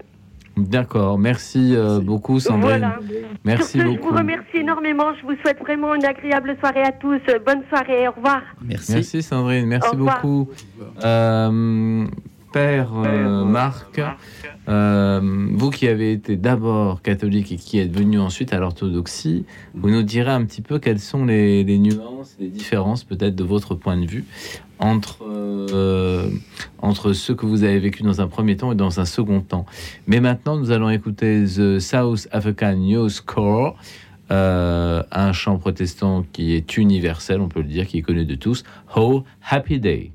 D'accord, merci euh, beaucoup Sandrine. Voilà. Merci beaucoup. Je vous remercie énormément. Je vous souhaite vraiment une agréable soirée à tous. Bonne soirée. Au revoir. Merci. Merci Sandrine. Merci beaucoup. Euh, Père euh, Marc, euh, vous qui avez été d'abord catholique et qui êtes venu ensuite à l'orthodoxie, vous nous direz un petit peu quelles sont les, nuances, les différences peut-être de votre point de vue entre, euh, entre ce que vous avez vécu dans un premier temps et dans un second temps. Mais maintenant, nous allons écouter The South African News Corps. un chant protestant qui est universel, on peut le dire, qui est connu de tous. Oh, Happy Day.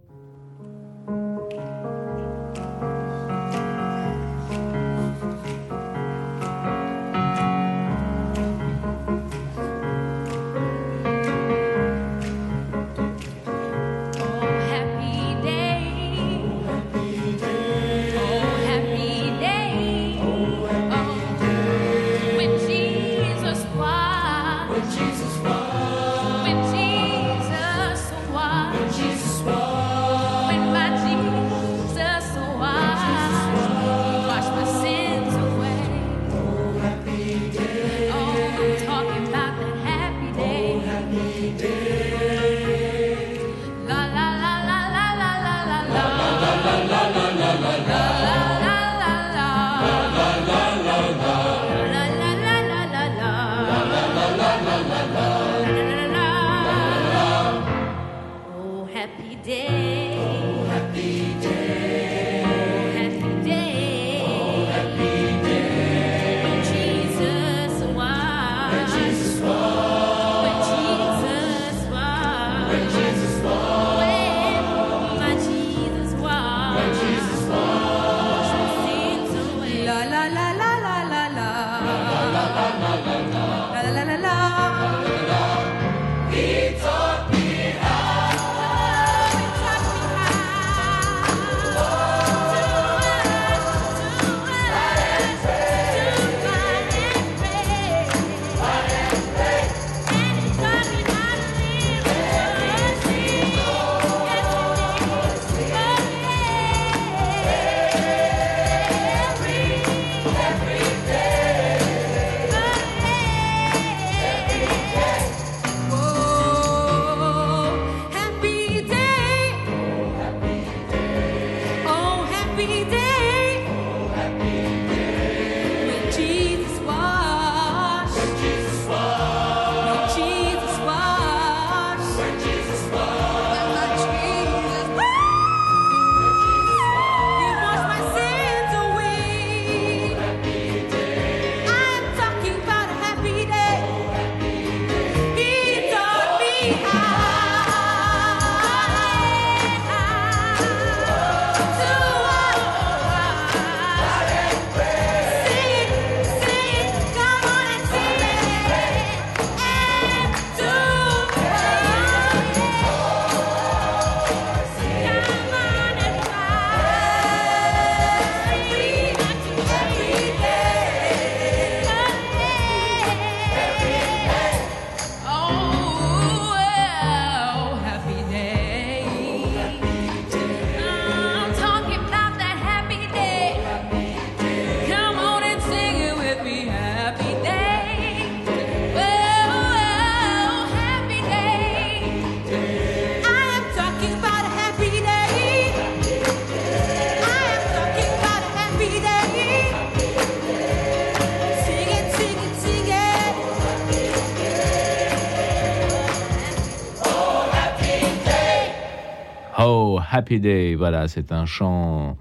Voilà, c'est un chant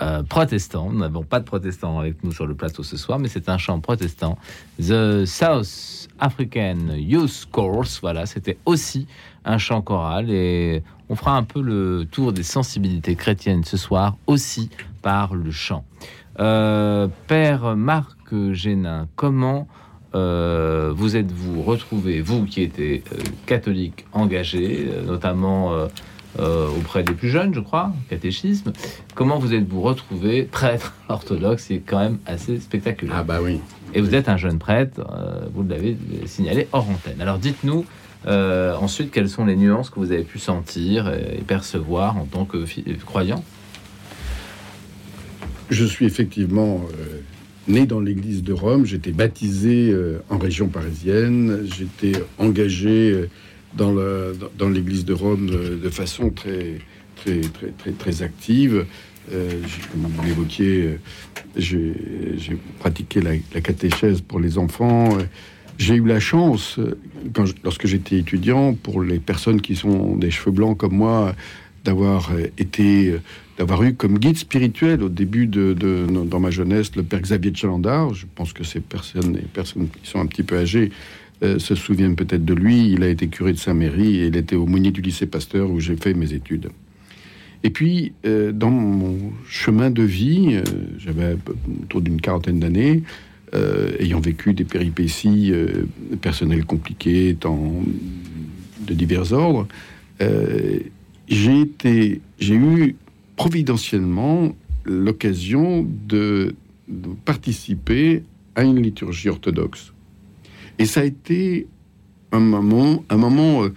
euh, protestant. Nous n'avons pas de protestants avec nous sur le plateau ce soir, mais c'est un chant protestant. The South African Youth Chorus. Voilà, c'était aussi un chant choral et on fera un peu le tour des sensibilités chrétiennes ce soir aussi par le chant. Euh, Père Marc Génin, comment euh, vous êtes-vous retrouvé, vous qui étiez catholique engagé, notamment auprès des plus jeunes, je crois, catéchisme, comment vous êtes-vous retrouvé prêtre orthodoxe C'est quand même assez spectaculaire. Ah bah oui. Et vous êtes un jeune prêtre, vous l'avez signalé hors antenne. Alors dites-nous, ensuite, quelles sont les nuances que vous avez pu sentir et percevoir en tant que croyant? Je suis effectivement euh, né dans l'église de Rome, j'étais baptisé euh, en région parisienne, j'étais engagé euh, dans, l'église de Rome de, façon très, très, très, très, active. vous l'évoquiez, j'ai pratiqué la, catéchèse pour les enfants. J'ai eu la chance, lorsque j'étais étudiant, pour les personnes qui sont des cheveux blancs comme moi, d'avoir été d'avoir eu comme guide spirituel au début de, dans ma jeunesse le père Xavier de Chalandard. Je pense que ces personnes, personnes qui sont un petit peu âgées euh, se souviennent peut-être de lui. Il a été curé de Saint-Méry et il était aumônier du lycée Pasteur où j'ai fait mes études. Et puis, euh, dans mon chemin de vie, euh, j'avais autour d'une quarantaine d'années, ayant vécu des péripéties personnelles compliquées, de divers ordres, j'ai eu providentiellement l'occasion de, participer à une liturgie orthodoxe. Et ça a été un moment, un moment euh,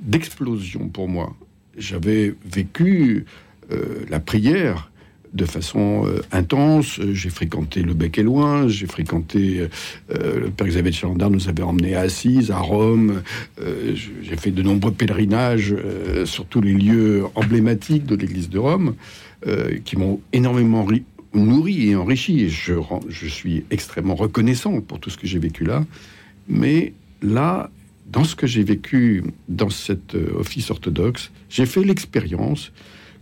d'explosion pour moi. J'avais vécu euh, la prière de façon euh, intense. J'ai fréquenté le Bec et Loin, j'ai fréquenté le Père Xavier de Chalandard nous avait emmenés à Assise, à Rome. j'ai fait de nombreux pèlerinages sur tous les lieux emblématiques de l'Église de Rome qui m'ont énormément nourri et enrichi. Je suis extrêmement reconnaissant pour tout ce que j'ai vécu là. Mais là, dans ce que j'ai vécu dans cet office orthodoxe, j'ai fait l'expérience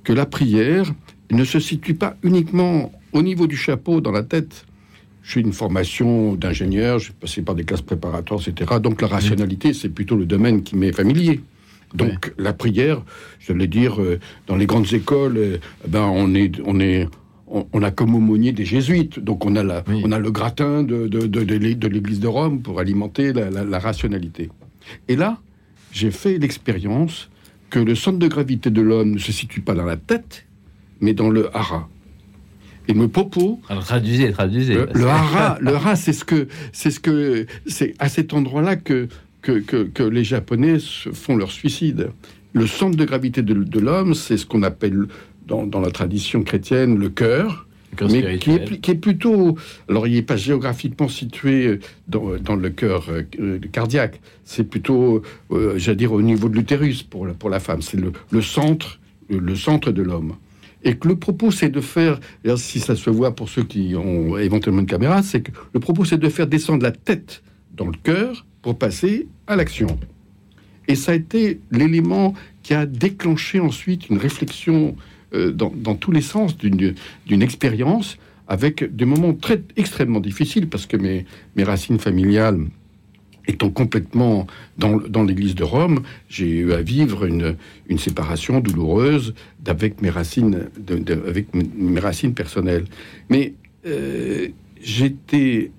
que la prière ne se situe pas uniquement au niveau du chapeau, dans la tête. J'ai une formation d'ingénieur, j'ai passé par des classes préparatoires, etc. Donc la rationalité, c'est plutôt le domaine qui m'est familier. Donc la prière, je vais dire, euh, dans les grandes écoles, euh, ben on est, on est, on, a comme aumônier des jésuites. Donc on a la, on a le gratin de, de, de, l'Église de Rome pour alimenter la, la rationalité. Et là, j'ai fait l'expérience que le centre de gravité de l'homme ne se situe pas dans la tête, mais dans le hara. Et me propos. Alors traduisez, traduisez. Le, hara, le hara, c'est ce que, c'est ce que, c'est à cet endroit-là que que, que, les Japonais font leur suicide. Le centre de gravité de, l'homme, c'est ce qu'on appelle dans, dans, la tradition chrétienne le cœur, mais qui est, qui est, plutôt. Alors, il n'est pas géographiquement situé dans, dans le cœur euh, cardiaque, c'est plutôt, euh, j'allais dire, au niveau de l'utérus pour la, pour la femme. C'est le, le, centre, le centre de l'homme. Et que le propos, c'est de faire, si ça se voit pour ceux qui ont éventuellement une caméra, c'est que le propos, c'est de faire descendre la tête dans le cœur pour passer à l'action. Et ça a été l'élément qui a déclenché ensuite une réflexion euh, dans, tous les sens d'une expérience avec des moments très extrêmement difficiles parce que mes, racines familiales étant complètement dans, l'église de Rome, j'ai eu à vivre une, séparation douloureuse avec mes racines, avec mes racines personnelles. Mais euh, j'étais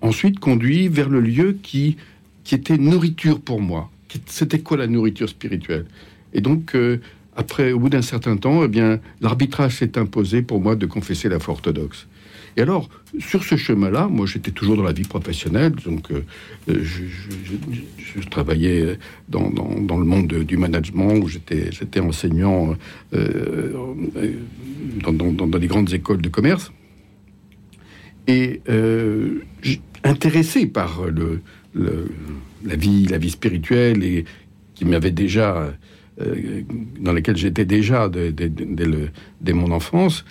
ensuite conduit vers le lieu qui, qui était nourriture pour moi. C'était quoi la nourriture spirituelle? Et donc, euh, après, au bout d'un certain temps, eh bien, l'arbitrage s'est imposé pour moi de confesser la foi orthodoxe. Et alors, sur ce chemin-là, moi j'étais toujours dans la vie professionnelle, donc euh, euh, je, travaillais dans, le monde du management, où j'étais enseignant euh, dans, dans, des grandes écoles de commerce. Et intéressé par la, vie, la vie spirituelle, et qui m'avait déjà... dans laquelle j'étais déjà dès, dès mon enfance,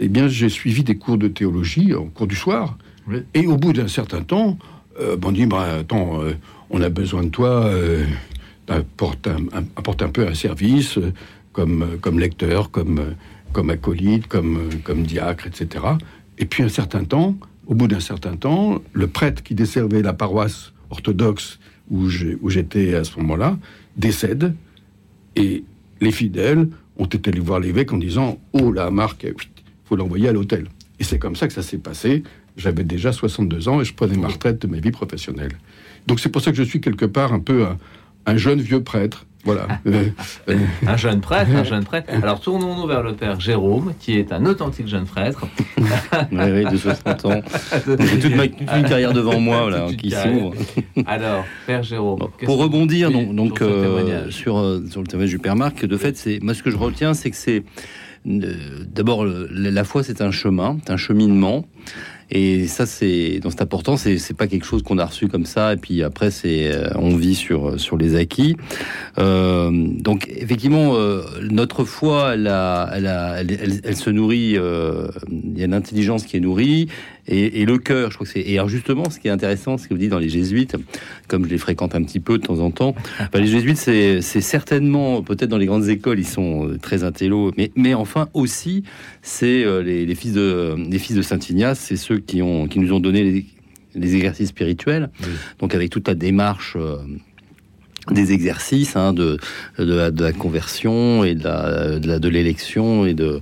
eh bien, j'ai suivi des cours de théologie au cours du soir. Et au bout d'un certain temps, euh, on dit, bah, attends, euh, on a besoin de toi, euh, apporte un, un, peu un service, comme, comme lecteur, comme, comme acolyte, comme, comme diacre, etc. Et puis un certain temps, au bout d'un certain temps, le prêtre qui desservait la paroisse orthodoxe où j'étais à ce moment-là décède et les fidèles ont été allés voir l'évêque en disant Oh la Marc, il faut l'envoyer à l'hôtel. Et c'est comme ça que ça s'est passé. J'avais déjà 62 ans et je prenais ma retraite de ma vie professionnelle. Donc c'est pour ça que je suis quelque part un peu un jeune vieux prêtre voilà. un jeune prêtre, un jeune prêtre. Alors tournons-nous vers le père Jérôme, qui est un authentique jeune prêtre. oui, oui, de 60 ans. J'ai toute, ma, une carrière devant moi, qui s'ouvre. Alors, père Jérôme. pour rebondir donc, donc euh, sur, euh, sur, le témoignage du père Marc, de fait, c'est moi ce que je retiens, c'est que c'est euh, d'abord la foi, c'est un chemin, un cheminement. Et ça, c'est donc c'est important. C'est c'est pas quelque chose qu'on a reçu comme ça. Et puis après, c'est euh, on vit sur sur les acquis. Euh, donc effectivement, euh, notre foi, elle, elle, elle, se nourrit. Euh, il y a l'intelligence qui est nourrie et, le cœur. Je crois que c'est et alors justement, ce qui est intéressant, ce que vous dites dans les jésuites, comme je les fréquente un petit peu de temps en temps. les jésuites, c'est c'est certainement peut-être dans les grandes écoles, ils sont très intello, mais mais enfin aussi, c'est les, les, fils de les fils de Saint Ignace, c'est ceux qui ont qui nous ont donné les, les exercices spirituels. Donc avec toute la démarche des exercices hein, de, de, la, de, la, conversion et de la, de l'élection et de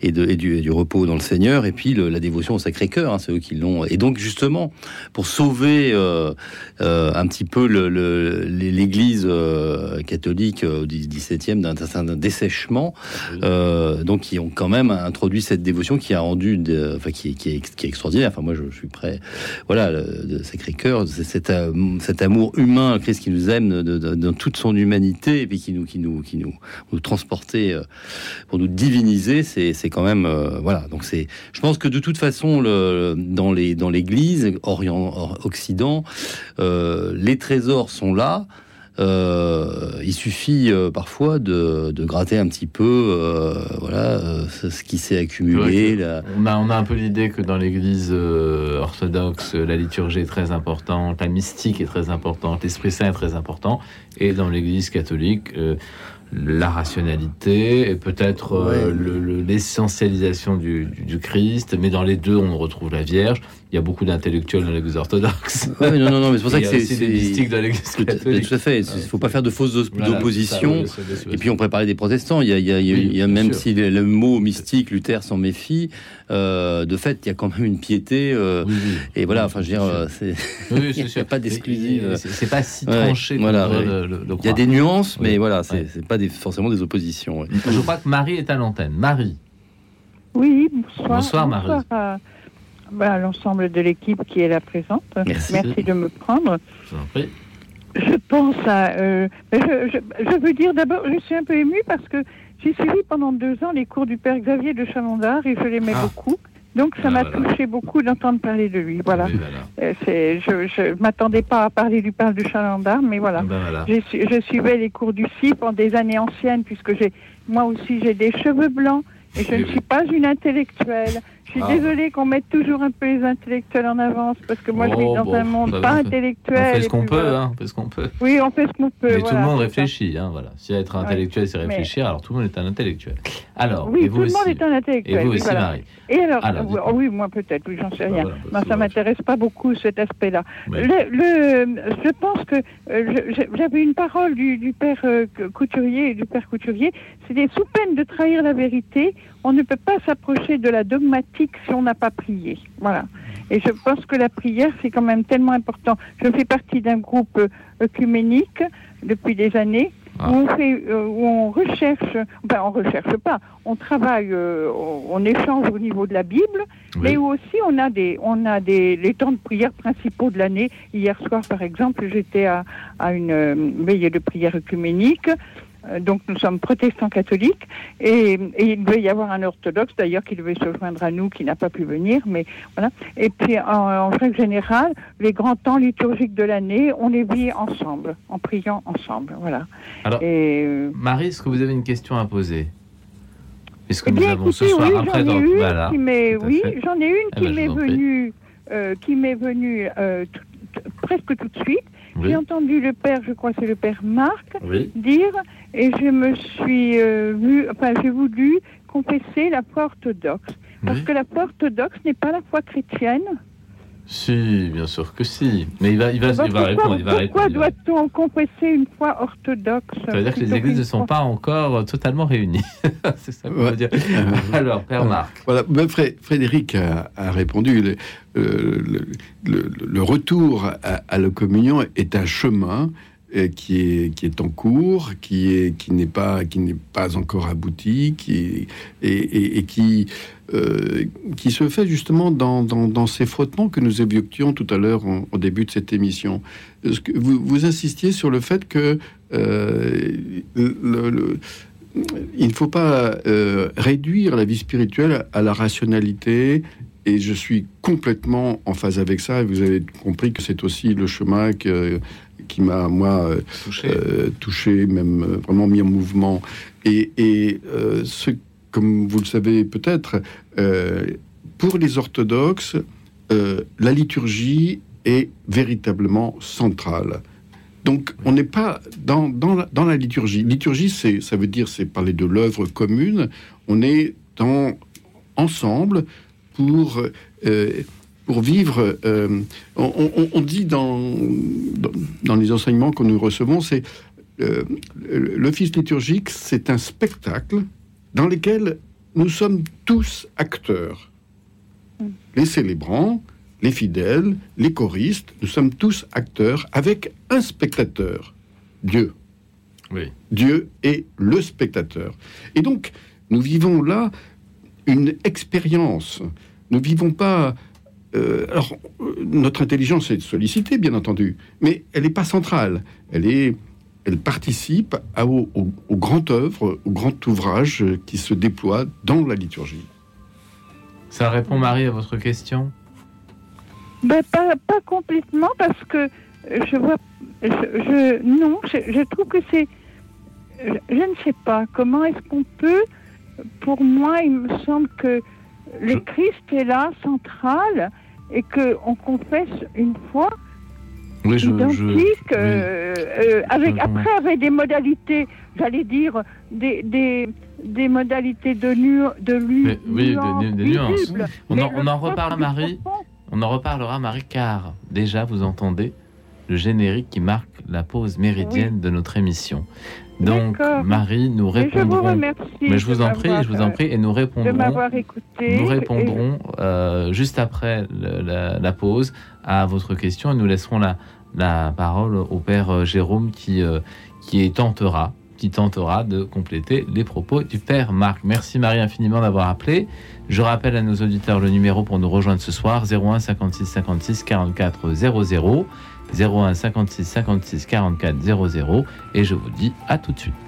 et, de, et du, du, repos dans le Seigneur et puis le, la dévotion au Sacré-Cœur, hein, c'est eux qui l'ont. Et donc justement pour sauver euh, euh, un petit peu l'Église euh, catholique au XVIIe d'un certain dessèchement, donc ils ont quand même introduit cette dévotion qui a rendu, de, enfin qui, qui, est, qui est extraordinaire. Enfin moi je, suis prêt, voilà, le, Sacré-Cœur, cet, cet amour humain, Christ qui nous aime de dans toute son humanité et puis qui nous, qui nous, qui nous, nous transporter euh, pour nous diviniser, c'est, quand même euh, voilà. Donc c'est, je pense que de toute façon, le, dans les dans l'Église Orient Occident, euh, les trésors sont là. Euh, il suffit euh, parfois de, de, gratter un petit peu, euh, voilà, ce qui s'est accumulé. On, a, on a un peu l'idée que dans l'Église orthodoxe, la liturgie est très importante, la mystique est très importante, l'Esprit Saint est très important, et dans l'Église catholique la rationalité et peut-être l'essentialisation du, du, Christ, mais dans les deux, on retrouve la Vierge. Il y a beaucoup d'intellectuels dans l'Église orthodoxe. Ouais, non, non, non, mais c'est pour ça que c'est mystique dans l'Église catholique. Tout à fait. Il ne faut pas faire de fausses oppositions. et puis on préparait des protestants. Il y a, il y a, il y a même si le, mot mystique, Luther s'en méfie, euh, de fait, il y a quand même une piété. Euh, et voilà, enfin, je veux dire, euh, c'est il n'y a pas d'exclusive. C'est pas si tranché. Voilà, il y a des nuances, mais voilà, c'est pas des, forcément des oppositions. Je crois que Marie est à l'antenne. Marie. Oui, bonsoir. Bonsoir, Marie. Bah, l'ensemble de l'équipe qui est là présente. Merci, de me prendre. Je pense à. Euh, je, veux dire d'abord, je suis un peu émue parce que j'ai suivi pendant deux ans les cours du père Xavier de Chalandard et je l'aimais ah. beaucoup. Donc ça ah, m'a touché beaucoup d'entendre parler de lui. Voilà. Euh, je ne m'attendais pas à parler du père de Chalandard, mais voilà. Ah, ben je, suivais les cours du CIP en des années anciennes puisque j'ai moi aussi j'ai des cheveux blancs et je ne suis pas une intellectuelle. Je suis ah. désolée qu'on mette toujours un peu les intellectuels en avance parce que moi je vis oh, dans un monde pas intellectuel. On fait ce qu'on peut, hein, on fait ce qu'on peut. Oui, on fait ce qu'on peut. Mais tout le monde réfléchit, hein, voilà. Si être intellectuel, c'est réfléchir, alors tout le monde est un intellectuel. Alors, oui, et vous tout aussi. le monde est un intellectuel. Et vous aussi, Marie. Et alors, oh oui, moi peut-être, oui, j'en sais rien. Moi, bah, ça m'intéresse pas beaucoup cet aspect-là. Le, je pense que euh, j'avais une parole du, père euh, Couturier, du père Couturier. C'était sous peine de trahir la vérité. On ne peut pas s'approcher de la dogmatique si on n'a pas prié. Voilà. Et je pense que la prière, c'est quand même tellement important. Je fais partie d'un groupe œcuménique depuis des années ah. où, on fait, euh, où on recherche, enfin on recherche pas, on travaille, euh, on, échange au niveau de la Bible, mais où aussi on a des, on a des les temps de prière principaux de l'année. Hier soir, par exemple, j'étais à, à une euh, veillée de prière œcuménique. Euh, donc nous sommes protestants catholiques et, il devait y avoir un orthodoxe d'ailleurs qui devait se joindre à nous qui n'a pas pu venir mais voilà. Et puis en, règle générale les grands temps liturgiques de l'année on les vit ensemble en priant ensemble voilà. Alors euh, Marie est-ce que vous avez une question à poser? Est-ce que eh nous avons ce soir oui, après donc, voilà, oui j'en ai une eh qui ben, m'est venue euh, qui m'est venue presque tout de suite j'ai entendu le père, je crois que c'est le père Marc, dire, et je me suis euh, vu, enfin j'ai voulu confesser la foi orthodoxe. Parce que la foi orthodoxe n'est pas la foi chrétienne. Si, bien sûr que si. Mais il va, il va, il va répondre. Il va pourquoi doit-on confesser une foi orthodoxe Ça veut dire que les églises ne sont pas encore totalement réunies. C'est ça que ouais. dire. Alors, Père Marc. Voilà, Frédéric a, répondu. Le, le, le, le, retour à, à, la communion est un chemin euh, qui est qui est en cours, qui est qui n'est pas qui n'est pas encore abouti, qui et, et, qui euh, qui se fait justement dans, dans, dans, ces frottements que nous évoquions tout à l'heure au début de cette émission. Vous, vous insistiez sur le fait que euh, le, il ne faut pas réduire la vie spirituelle à la rationalité et je suis complètement en phase avec ça. Et vous avez compris que c'est aussi le chemin que, qui m'a, moi, euh, touché. Euh, touché. même euh, vraiment mis en mouvement. Et, et ce, comme vous le savez peut-être, pour les orthodoxes, la liturgie est véritablement centrale. Donc, on n'est pas dans, dans, la, liturgie. Liturgie, ça veut dire, c'est parler de l'œuvre commune. On est dans, ensemble pour pour vivre. Euh, on, dit dans, dans, les enseignements que nous recevons, c'est euh, l'office liturgique, c'est un spectacle dans lequel nous sommes tous acteurs. Les célébrants, les fidèles, les choristes, nous sommes tous acteurs avec un spectateur, Dieu. Oui. Dieu est le spectateur. Et donc, nous vivons là une expérience. Nous vivons pas euh, alors, euh, notre intelligence est sollicitée, bien entendu, mais elle n'est pas centrale. Elle, est, elle participe au, grand œuvre, au grand ouvrage qui se déploie dans la liturgie. Ça répond, Marie, à votre question? Ben, pas, complètement, parce que je vois. Je, non, je, trouve que c'est. Je, ne sais pas. Comment est-ce qu'on peut. Pour moi, il me semble que le Christ est là, central, et qu'on confesse une foi identique, euh, euh, avec, après avec des modalités, j'allais dire, des, des, des, modalités de, nu, de lui, oui, des, nuances. On en, on en reparlera, Marie. On en reparlera, Marie, car déjà, vous entendez le générique qui marque la pause méridienne de notre émission. Donc, Marie, nous répondrons. je Mais je vous en prie, je vous en prie, et nous répondrons. Nous répondrons euh, juste après la, pause à votre question, et nous laisserons la, la parole au père euh, Jérôme qui, euh, qui tentera qui tentera de compléter les propos du père Marc. Merci Marie infiniment d'avoir appelé. Je rappelle à nos auditeurs le numéro pour nous rejoindre ce soir 01 56 56 44 00. 01 56 56 44 00 et je vous dis à tout de suite.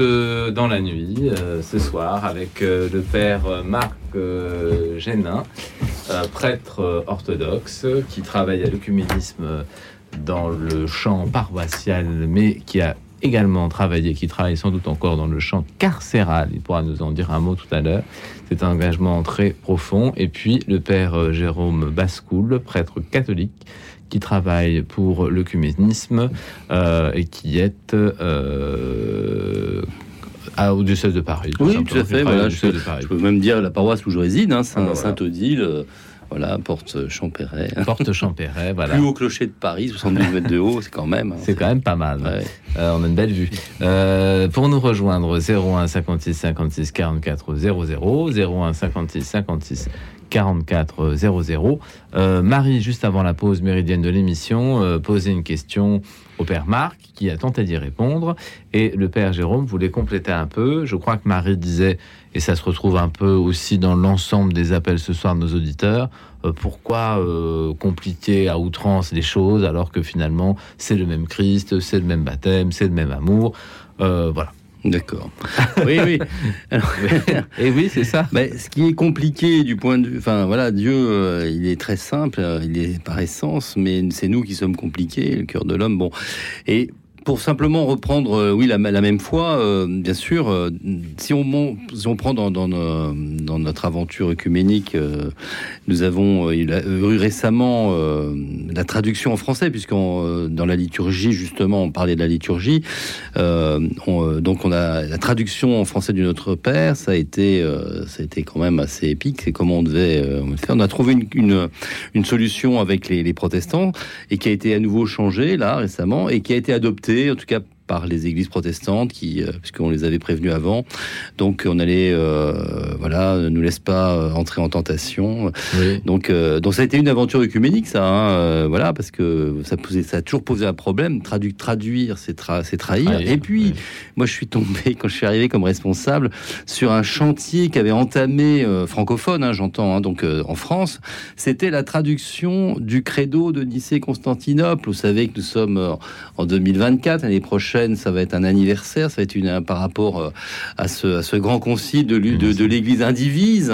Dans la nuit euh, ce soir avec euh, le père Marc Génin, prêtre orthodoxe qui travaille à l'œcuménisme dans le champ paroissial, mais qui a également travaillé, qui travaille sans doute encore dans le champ carcéral. Il pourra nous en dire un mot tout à l'heure. C'est un engagement très profond. Et puis le père Jérôme Bascoul, prêtre catholique, qui travaille pour l'œcuménisme euh, et qui est euh, au diocèse de Paris. Oui, tout à fait. Voilà, je, peux même dire la paroisse où je réside, hein, ah, Saint-Odile. Euh, voilà, porte Champéret. Porte Champéret, voilà. Plus haut clocher de Paris, 70 mètres de haut, c'est quand même. Hein. c'est quand même pas mal. Euh, on a une belle vue. Euh, pour nous rejoindre, 01 56 56 44 00, 01 56 56 44 00. Marie, juste avant la pause méridienne de l'émission, euh, posait une question au père Marc qui a tenté d'y répondre et le père Jérôme voulait compléter un peu. Je crois que Marie disait, et ça se retrouve un peu aussi dans l'ensemble des appels ce soir de nos auditeurs, euh, pourquoi euh, compliquer à outrance les choses alors que finalement c'est le même Christ, c'est le même baptême, c'est le même amour. voilà. D'accord. Oui, oui. et oui, c'est ça. Mais ce qui est compliqué du point de vue, enfin voilà, Dieu, euh, il est très simple, il est par essence, mais c'est nous qui sommes compliqués, le cœur de l'homme. Bon, et pour simplement reprendre, euh, oui, la, même fois, euh, bien sûr, euh, si, on, prend dans, notre aventure œcuménique, nous avons eu récemment la traduction en français, puisqu'on dans la liturgie, justement, on parlait de la liturgie. donc, on a la traduction en français du Notre Père, ça a été, ça a été quand même assez épique. C'est comment on devait faire. On a trouvé une solution avec les, les protestants et qui a été à nouveau changée là récemment et qui a été adoptée en tout cas par les églises protestantes qui, euh, puisqu'on les avait prévenus avant, donc on allait, euh, voilà, ne nous laisse pas euh, entrer en tentation. Donc, donc ça a été une aventure œcuménique, ça, hein, voilà, parce que ça, posait, ça a toujours posé un problème. Traduire, traduire, c'est trahir. Et puis, moi, je suis tombé quand je suis arrivé comme responsable sur un chantier qu'avait entamé francophone, hein, j'entends, hein, donc en France. C'était la traduction du credo de Nicée-Constantinople. Vous savez que nous sommes en 2024, l'année prochaine ça va être un anniversaire, ça va être une, par rapport euh, à ce, à ce grand concile de, de, de l'Église indivise.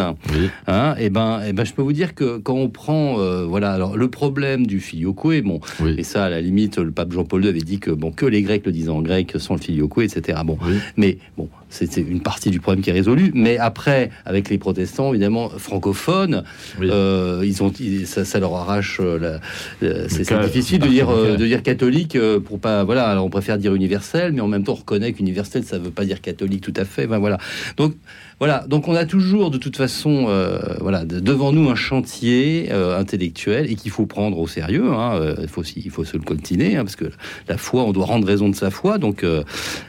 Hein, et eh ben, et eh ben, je peux vous dire que quand on prend, euh, voilà, alors le problème du filioque, bon, et ça, à la limite, le pape Jean-Paul II avait dit que bon, que les Grecs le disaient en grec sans le filioque, etc. Bon, mais bon, c'est une partie du problème qui est résolue. Mais après, avec les protestants, évidemment, francophones, euh, ils ont, ça, leur arrache. c'est difficile de dire, de dire catholique pour pas. Voilà, alors on préfère dire universel universel, mais en même temps on reconnaît qu'universel, ça ne veut pas dire catholique tout à fait. Ben voilà. Donc voilà, donc on a toujours de toute façon, euh, voilà, devant nous un chantier euh, intellectuel et qu'il faut prendre au sérieux. Hein, euh, il faut il faut se le coltiner hein, parce que la foi, on doit rendre raison de sa foi. Donc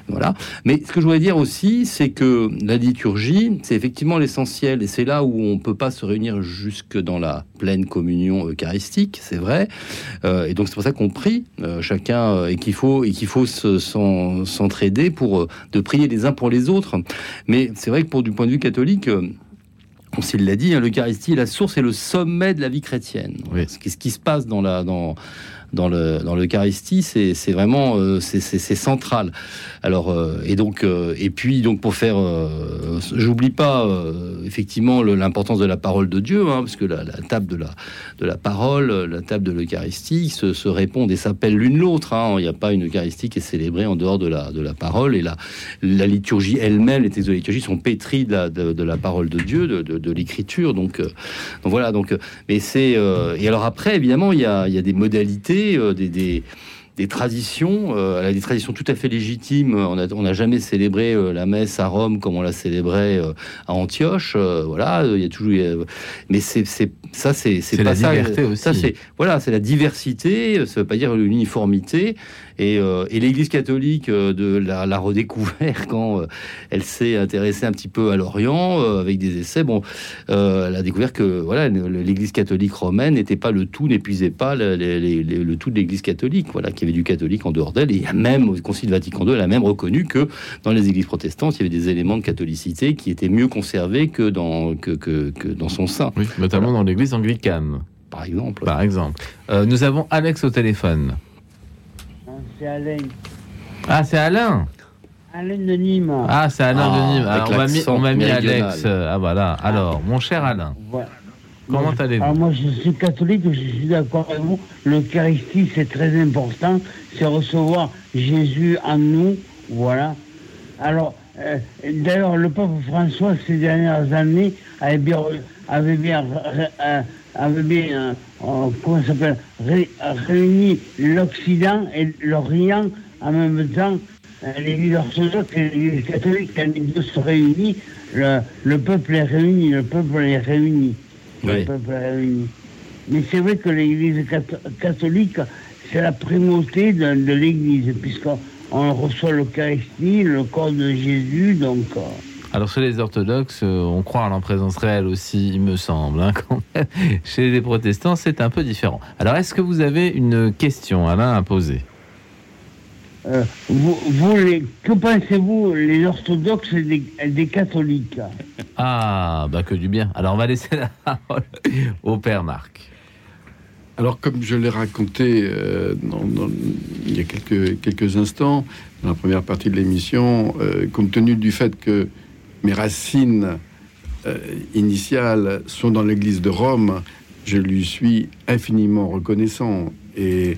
voilà. Mais ce que je voudrais dire aussi, c'est que la liturgie, c'est effectivement l'essentiel et c'est là où on peut pas se réunir jusque dans la pleine communion eucharistique, c'est vrai. et donc c'est pour ça qu'on prie chacun et qu'il faut et qu'il faut s'entraider pour de prier les uns pour les autres. Mais c'est vrai que pour du point de vue catholique, euh, on s'il l'a dit, hein, l'Eucharistie est la source et le sommet de la vie chrétienne. Ce, qui, ce qui se passe dans la, dans, dans le dans l'Eucharistie, c'est c'est vraiment euh, c'est central. Alors euh, et donc euh, et puis donc pour faire, j'oublie pas effectivement l'importance de la parole de Dieu, hein, parce que la, table de la de la parole, la table de l'Eucharistie se, se répondent et s'appellent l'une l'autre. Hein. Il n'y a pas une Eucharistie qui est célébrée en dehors de la de la parole et la la liturgie elle-même, les textes de liturgie sont pétris de la de, la parole de Dieu, de, de, de l'écriture. Donc, donc voilà donc mais c'est et alors après évidemment il y a il y a des modalités euh, des, des traditions, euh, des traditions tout à fait légitimes. On n'a jamais célébré euh, la messe à Rome comme on l'a célébré euh, à Antioche. voilà, il y a toujours. mais c'est ça, c'est pas la ça. Aussi. Ça c'est voilà, c'est la diversité. Ça veut pas dire l'uniformité. Et, et l'Église catholique de la, redécouvert quand elle s'est intéressée un petit peu à l'Orient avec des essais. Bon, elle a découvert que voilà, l'Église catholique romaine n'était pas le tout, n'épuisait pas le, le, tout de l'Église catholique. Voilà, y avait du catholique en dehors d'elle. Et même, au Concile Vatican II, elle a même reconnu que dans les églises protestantes, il y avait des éléments de catholicité qui étaient mieux conservés que dans, que, que, dans son sein. Oui, notamment dans l'église anglicane. Par exemple. Par exemple. Euh, nous avons Alex au téléphone. C'est Alain. Ah, c'est Alain Alain de Nîmes. Ah, c'est Alain de ah, Nîmes. Alors, on m'a mis, Alex. Ah, voilà. Alors, mon cher Alain. Comment allez-vous? ah, Moi, je suis catholique, je suis d'accord avec vous. L'Eucharistie, c'est très important. C'est recevoir Jésus en nous. Voilà. Alors, euh, d'ailleurs, le pape François, ces dernières années, avait bien, avait bien, euh, avait bien euh, comment s'appelle, réuni l'Occident et l'Orient en même temps. L'Église orthodoxe et l'Église catholique, quand les deux se réunissent, le, peuple est réuni, le peuple est réuni. Le peuple est réuni. Mais c'est vrai que l'Église catholique, c'est la primauté de, de l'Église, puisqu'on on reçoit l'Eucharistie, le corps de Jésus, donc... Euh. Alors chez les orthodoxes, euh, on croit à la présence réelle aussi, il me semble. Hein, quand même. Chez les protestants, c'est un peu différent. Alors est-ce que vous avez une question, Alain, à poser? Euh, vous, que pensez-vous, les orthodoxes et des, catholiques? Ah, bah que du bien. Alors on va laisser la parole au père Marc. Alors, comme je l'ai raconté euh, il y a quelques, quelques instants, dans la première partie de l'émission, euh, compte tenu du fait que mes racines euh, initiales sont dans l'Église de Rome, je lui suis infiniment reconnaissant. Et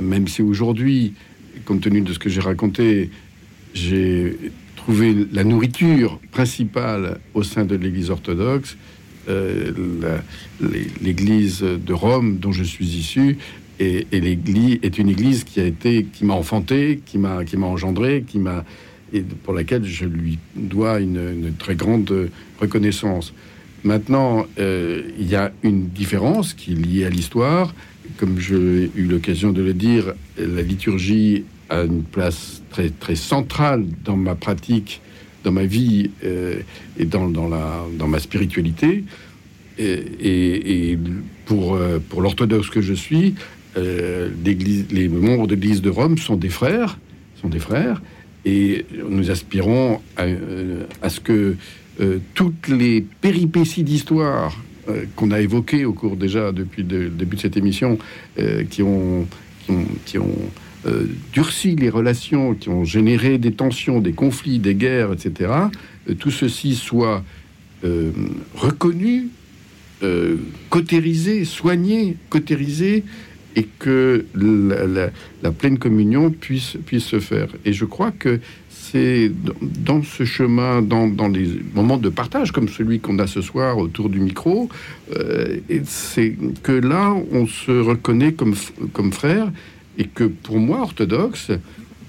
même si aujourd'hui, compte tenu de ce que j'ai raconté, j'ai trouvé la nourriture principale au sein de l'Église orthodoxe, euh, l'Église de Rome dont je suis issu et, l'Église est une Église qui a été, qui m'a enfanté, qui m'a, qui m'a engendré, qui m'a et pour laquelle je lui dois une, très grande reconnaissance. Maintenant, euh, il y a une différence qui est liée à l'histoire. Comme j'ai eu l'occasion de le dire, la liturgie a une place très, très centrale dans ma pratique dans ma vie euh, et dans, dans, la, dans ma spiritualité. Et, pour, euh, pour l'orthodoxe que je suis, les membres de l'Église de Rome sont des frères, sont des frères, et nous aspirons à, à ce que toutes les péripéties d'histoire qu'on a évoquées au cours déjà depuis le début de cette émission, qui ont, euh, durci les relations, qui ont généré des tensions, des conflits, des guerres, etc., euh, tout ceci soit euh, reconnu, cautérisé, soigné, cautérisé, et que la, pleine communion puisse, puisse se faire. Et je crois que c'est dans ce chemin, dans, dans, les moments de partage comme celui qu'on a ce soir autour du micro, c'est que là, on se reconnaît comme, comme frère et que pour moi, orthodoxe,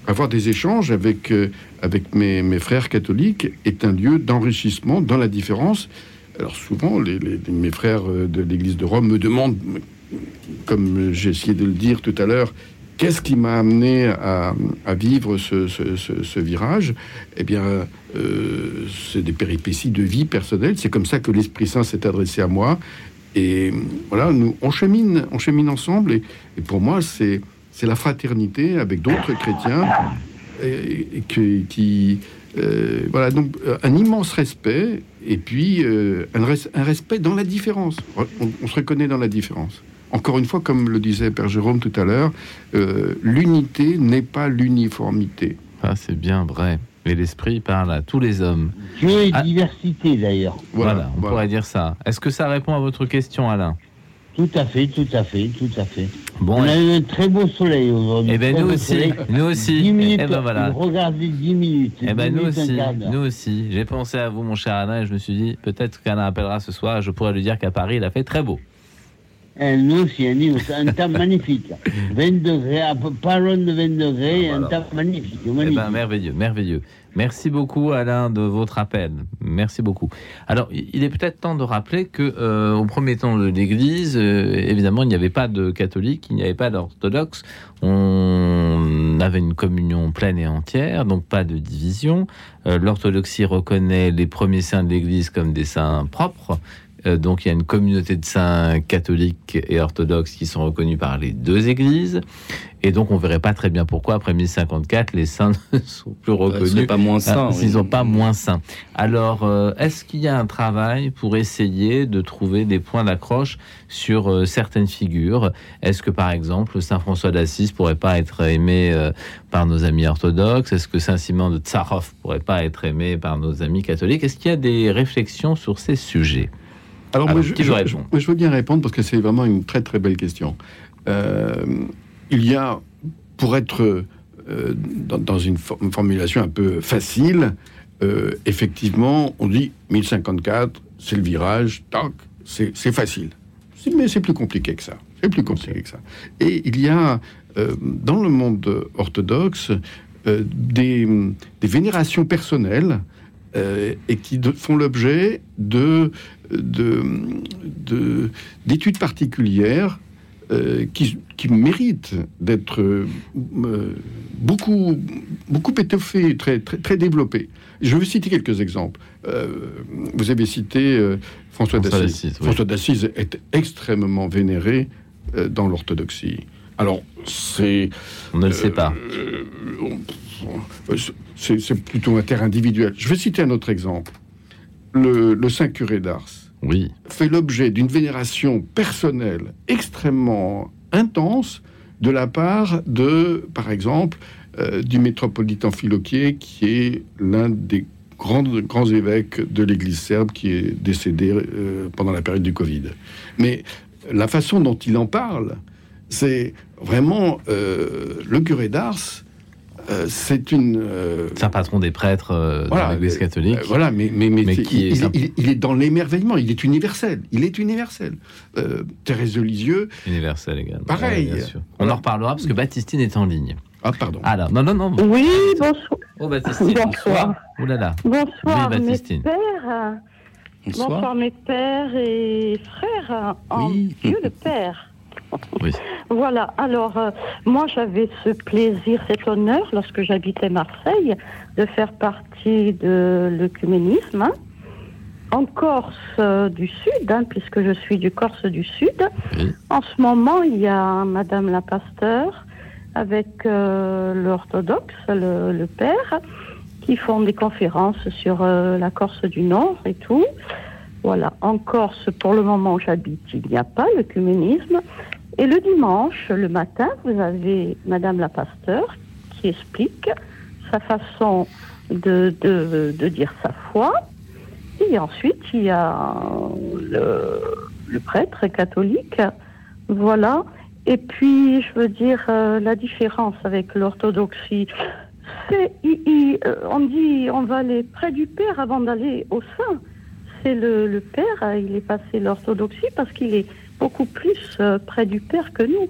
avoir des échanges avec, euh, avec mes, mes, frères catholiques est un lieu d'enrichissement dans la différence. Alors souvent, les, mes frères euh, de l'Église de Rome me demandent, comme j'ai essayé de le dire tout à l'heure, qu'est-ce qui m'a amené à, vivre ce, virage? Eh bien, euh, c'est des péripéties de vie personnelle. C'est comme ça que l'Esprit Saint s'est adressé à moi. Et voilà, nous, on chemine, on chemine ensemble. et pour moi, c'est la fraternité avec d'autres chrétiens et, qui, euh, voilà donc un immense respect et puis euh, un, respect dans la différence. On, se reconnaît dans la différence. Encore une fois, comme le disait Père Jérôme tout à l'heure, l'unité n'est pas l'uniformité. Ah, c'est bien vrai. Et l'esprit parle à tous les hommes. Dieu est ah. diversité d'ailleurs. Voilà, on pourrait dire ça. Est-ce que ça répond à votre question, Alain? Tout à fait, tout à fait, tout à fait. Bon, on a eu un très beau soleil aujourd'hui. Eh ben nous aussi, nous aussi. 10 minutes, eh ben voilà. Regardez 10 minutes. Eh ben nous aussi, nous aussi. J'ai pensé à vous, mon cher Alain, et je me suis dit, peut-être qu'Alain appellera ce soir, je pourrais lui dire qu'à Paris, il a fait très beau. Eh, aussi, un temps magnifique. 20 degrés, pas loin de 20 degrés, ah, un temps magnifique. magnifique. Eh ben, merveilleux, merveilleux. Merci beaucoup Alain de votre appel. Merci beaucoup. Alors il est peut-être temps de rappeler que euh, au premier temps de l'Église, euh, évidemment il n'y avait pas de catholiques, il n'y avait pas d'orthodoxes. On avait une communion pleine et entière, donc pas de division. Euh, l'orthodoxie reconnaît les premiers saints de l'Église comme des saints propres. Donc il y a une communauté de saints catholiques et orthodoxes qui sont reconnus par les deux églises. Et donc, on verrait pas très bien pourquoi, après 1054, les saints ne sont plus reconnus. Ils pas moins saints. Ils sont pas moins saints. Alors, euh, est-ce qu'il y a un travail pour essayer de trouver des points d'accroche sur euh, certaines figures? Est-ce que, par exemple, Saint François d'Assise pourrait pas être aimé euh, par nos amis orthodoxes? Est-ce que Saint Simon de Tsarov pourrait pas être aimé par nos amis catholiques? Est-ce qu'il y a des réflexions sur ces sujets? Alors, moi, je, je, veux bien répondre parce que c'est vraiment une très très belle question. Euh, il y a, pour être euh, dans, une, formulation un peu facile, euh, effectivement, on dit 1054, c'est le virage, tac, c'est facile. Mais c'est plus compliqué que ça. C'est plus compliqué que ça. Et il y a dans le monde orthodoxe des, des, vénérations personnelles et qui font l'objet de, d'études de, particulières euh, qui, qui, mérite d'être euh, beaucoup, beaucoup étoffé, très, très, très développé. Je vais citer quelques exemples. Euh, vous avez cité François, d'Assise. François d'Assise est extrêmement vénéré dans l'orthodoxie. Alors, c'est. On ne le sait pas. c'est plutôt un terrain individuel. Je vais citer un autre exemple. Le, le Saint Curé d'Ars oui. fait l'objet d'une vénération personnelle extrêmement intense de la part de, par exemple, euh, du métropolitain Philoquier, qui est l'un des grands, grands évêques de l'Église serbe qui est décédé euh, pendant la période du Covid. Mais la façon dont il en parle, c'est vraiment euh, le curé d'Ars euh, c'est une. Euh, c'est un patron des prêtres euh, dans l'Église catholique. voilà, mais, mais, mais, il, est dans l'émerveillement. Il est universel. Il est universel. Thérèse de Lisieux. Universel également. Pareil. On en reparlera parce que Baptistine est en ligne. Ah, pardon. Alors, non, non, non. Oui, bonsoir. Oh, Baptistine, bonsoir. Oh là là. Bonsoir, oui, Baptistine. mes pères. Bonsoir. bonsoir. mes pères et frères en Dieu le Père. Voilà, alors euh, moi j'avais ce plaisir, cet honneur lorsque j'habitais Marseille de faire partie de l'œcuménisme hein. en Corse euh, du Sud, hein, puisque je suis du Corse du Sud. En ce moment, il y a Madame la Pasteur avec euh, l'orthodoxe, le, père, qui font des conférences sur la Corse du Nord et tout. Voilà, en Corse, pour le moment où j'habite, il n'y a pas l'œcuménisme. Et le dimanche, le matin, vous avez Madame la pasteur qui explique sa façon de, de, dire sa foi. Et ensuite, il y a le, prêtre catholique. Voilà. Et puis, je veux dire, euh, la différence avec l'orthodoxie, c'est, euh, on dit, on va aller près du Père avant d'aller au sein. C'est le, le Père, il est passé l'orthodoxie parce qu'il est beaucoup plus euh, près du Père que nous,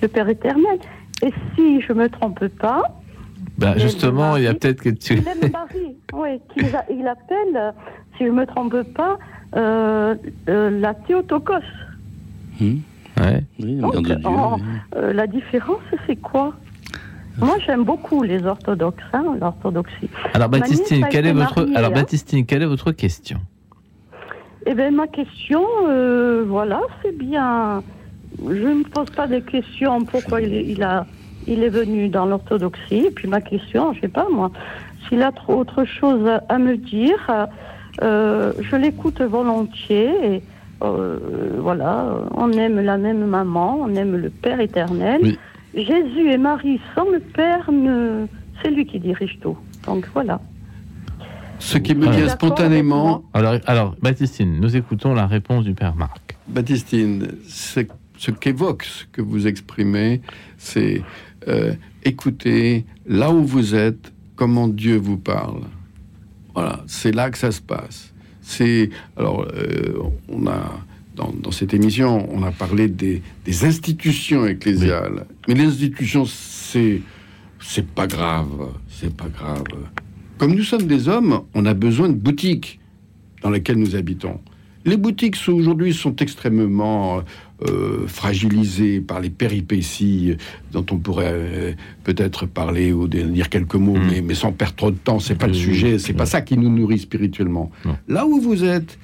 le Père éternel. Et si je me trompe pas, ben justement, il y a peut-être que tu. oui, il, appelle, si je me trompe pas, euh, euh, la Théotokos. Hmm. Ouais. Donc, la différence, c'est quoi? Moi, j'aime beaucoup les orthodoxes, hein, l'orthodoxie. Alors, Baptistine, quelle est votre, alors, hein. Baptistine, quelle est votre question? Eh bien, ma question, euh, voilà, c'est bien. Je ne pose pas de questions pourquoi il, a, il est venu dans l'orthodoxie. Et puis ma question, je sais pas moi, s'il a trop autre chose à me dire, euh, je l'écoute volontiers. Et, euh, voilà, on aime la même maman, on aime le Père éternel. Jésus et Marie sans le Père, ne... c'est lui qui dirige tout. Donc voilà. Ce qui me vient spontanément. Alors, alors, Baptistine, nous écoutons la réponse du père Marc. Baptistine, ce qu'évoque ce que vous exprimez, c'est euh, écouter là où vous êtes, comment Dieu vous parle. Voilà, c'est là que ça se passe. C'est alors, euh, on a dans, cette émission, on a parlé des, institutions ecclésiales, mais les institutions, c'est c'est pas grave, c'est pas grave. Comme nous sommes des hommes, on a besoin de boutiques dans lesquelles nous habitons. Les boutiques aujourd'hui sont extrêmement euh, fragilisées par les péripéties dont on pourrait euh, peut-être parler ou dire quelques mots, mm. mais, sans perdre trop de temps. C'est pas le sujet, c'est pas ça qui nous nourrit spirituellement. Là où vous êtes,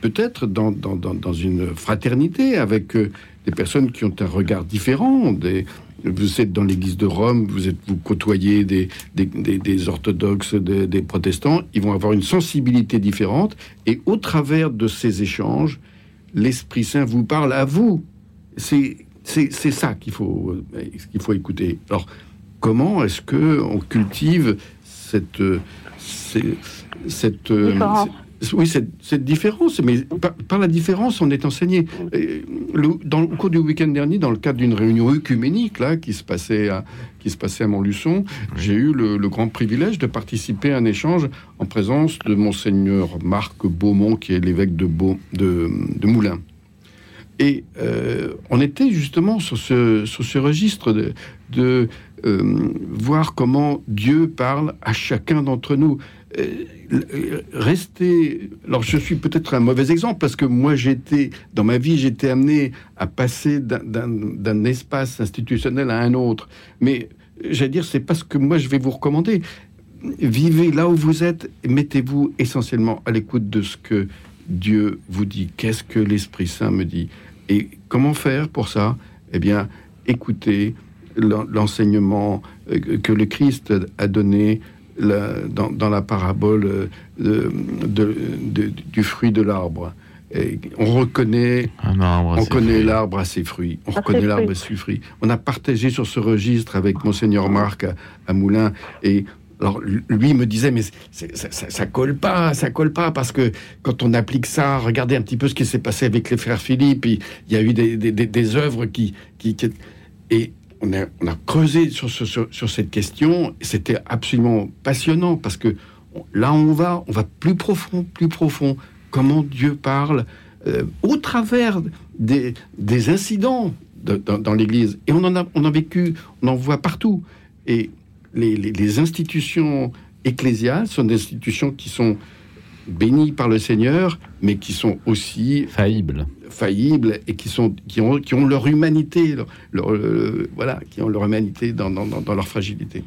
peut-être dans, dans, dans, une fraternité avec euh, des personnes qui ont un regard différent. Des, vous êtes dans l'Église de Rome, vous êtes vous côtoyez des, des, orthodoxes, des, protestants. Ils vont avoir une sensibilité différente, et au travers de ces échanges, l'Esprit Saint vous parle à vous. C'est ça qu'il faut euh, qu'il faut écouter. Alors comment est-ce que on cultive cette cette, euh, oui, cette, différence, mais par, la différence, on est enseigné. Au cours du week-end dernier, dans le cadre d'une réunion œcuménique là, qui, se passait à, qui se passait à Montluçon, j'ai eu le, grand privilège de participer à un échange en présence de Monseigneur Marc Beaumont, qui est l'évêque de, de, de, Moulins. Et euh, on était justement sur ce, sur ce registre de euh, voir comment Dieu parle à chacun d'entre nous. Euh, rester. Alors, je suis peut-être un mauvais exemple parce que moi, j'étais dans ma vie, j'étais amené à passer d'un espace institutionnel à un autre. Mais j'allais dire, c'est pas ce que moi je vais vous recommander. Vivez là où vous êtes, mettez-vous essentiellement à l'écoute de ce que Dieu vous dit. Qu'est-ce que l'Esprit Saint me dit? Et comment faire pour ça? Eh bien, écoutez l'enseignement euh, que le Christ a donné dans, la parabole euh, de, du fruit de l'arbre. on reconnaît, on connaît l'arbre à ses fruits. On reconnaît l'arbre à ses fruits. On a partagé sur ce registre avec monseigneur Marc à, Moulins et alors lui me disait mais ça, ça, colle pas, ça colle pas parce que quand on applique ça, regardez un petit peu ce qui s'est passé avec les frères Philippe. Il y a eu des, des, des œuvres qui, qui, qui, et on a, creusé sur, cette question. C'était absolument passionnant parce que là, on va, on va plus profond, plus profond. Comment Dieu parle euh, au travers des, des incidents dans, l'Église. Et on en a, on a vécu, on en voit partout. Et les, les institutions ecclésiales sont des institutions qui sont bénies par le Seigneur, mais qui sont aussi faillibles, faillibles et qui sont qui ont qui ont leur humanité, leur, euh, voilà, qui ont leur humanité dans, dans, dans leur fragilité.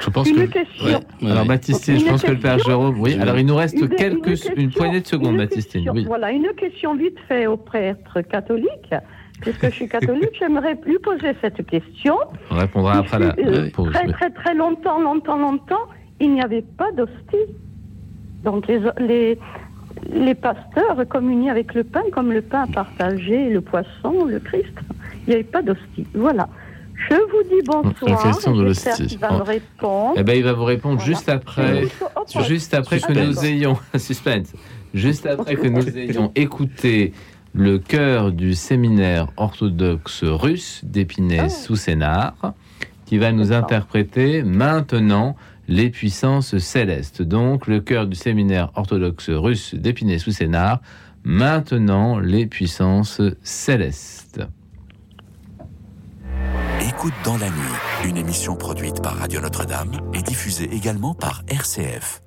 Je pense que. Alors, Baptiste, je pense que le Père Jérôme. Oui, alors il nous reste quelques, une, poignée de secondes, Baptiste. Oui. Voilà, une question vite fait au prêtre catholique. Puisque je suis catholique, j'aimerais lui poser cette question. On répondra après la euh, pause. Très, très, très longtemps, longtemps, longtemps, il n'y avait pas d'hostie. Donc les, les, les pasteurs communient avec le pain comme le pain partagé, le poisson, le Christ. Il n'y avait pas d'hostie. Voilà. Je vous dis bonsoir. La question de l'hostie. Eh ben, il va vous répondre juste après, juste après que nous ayons suspense, juste après que nous ayons écouté le chœur du séminaire orthodoxe russe d'Épinay sous Sénart, qui va nous interpréter maintenant les puissances célestes. Donc, le cœur du séminaire orthodoxe russe d'Épinay sous Sénart, maintenant les puissances célestes. Écoute dans la nuit, une émission produite par Radio Notre-Dame et diffusée également par RCF.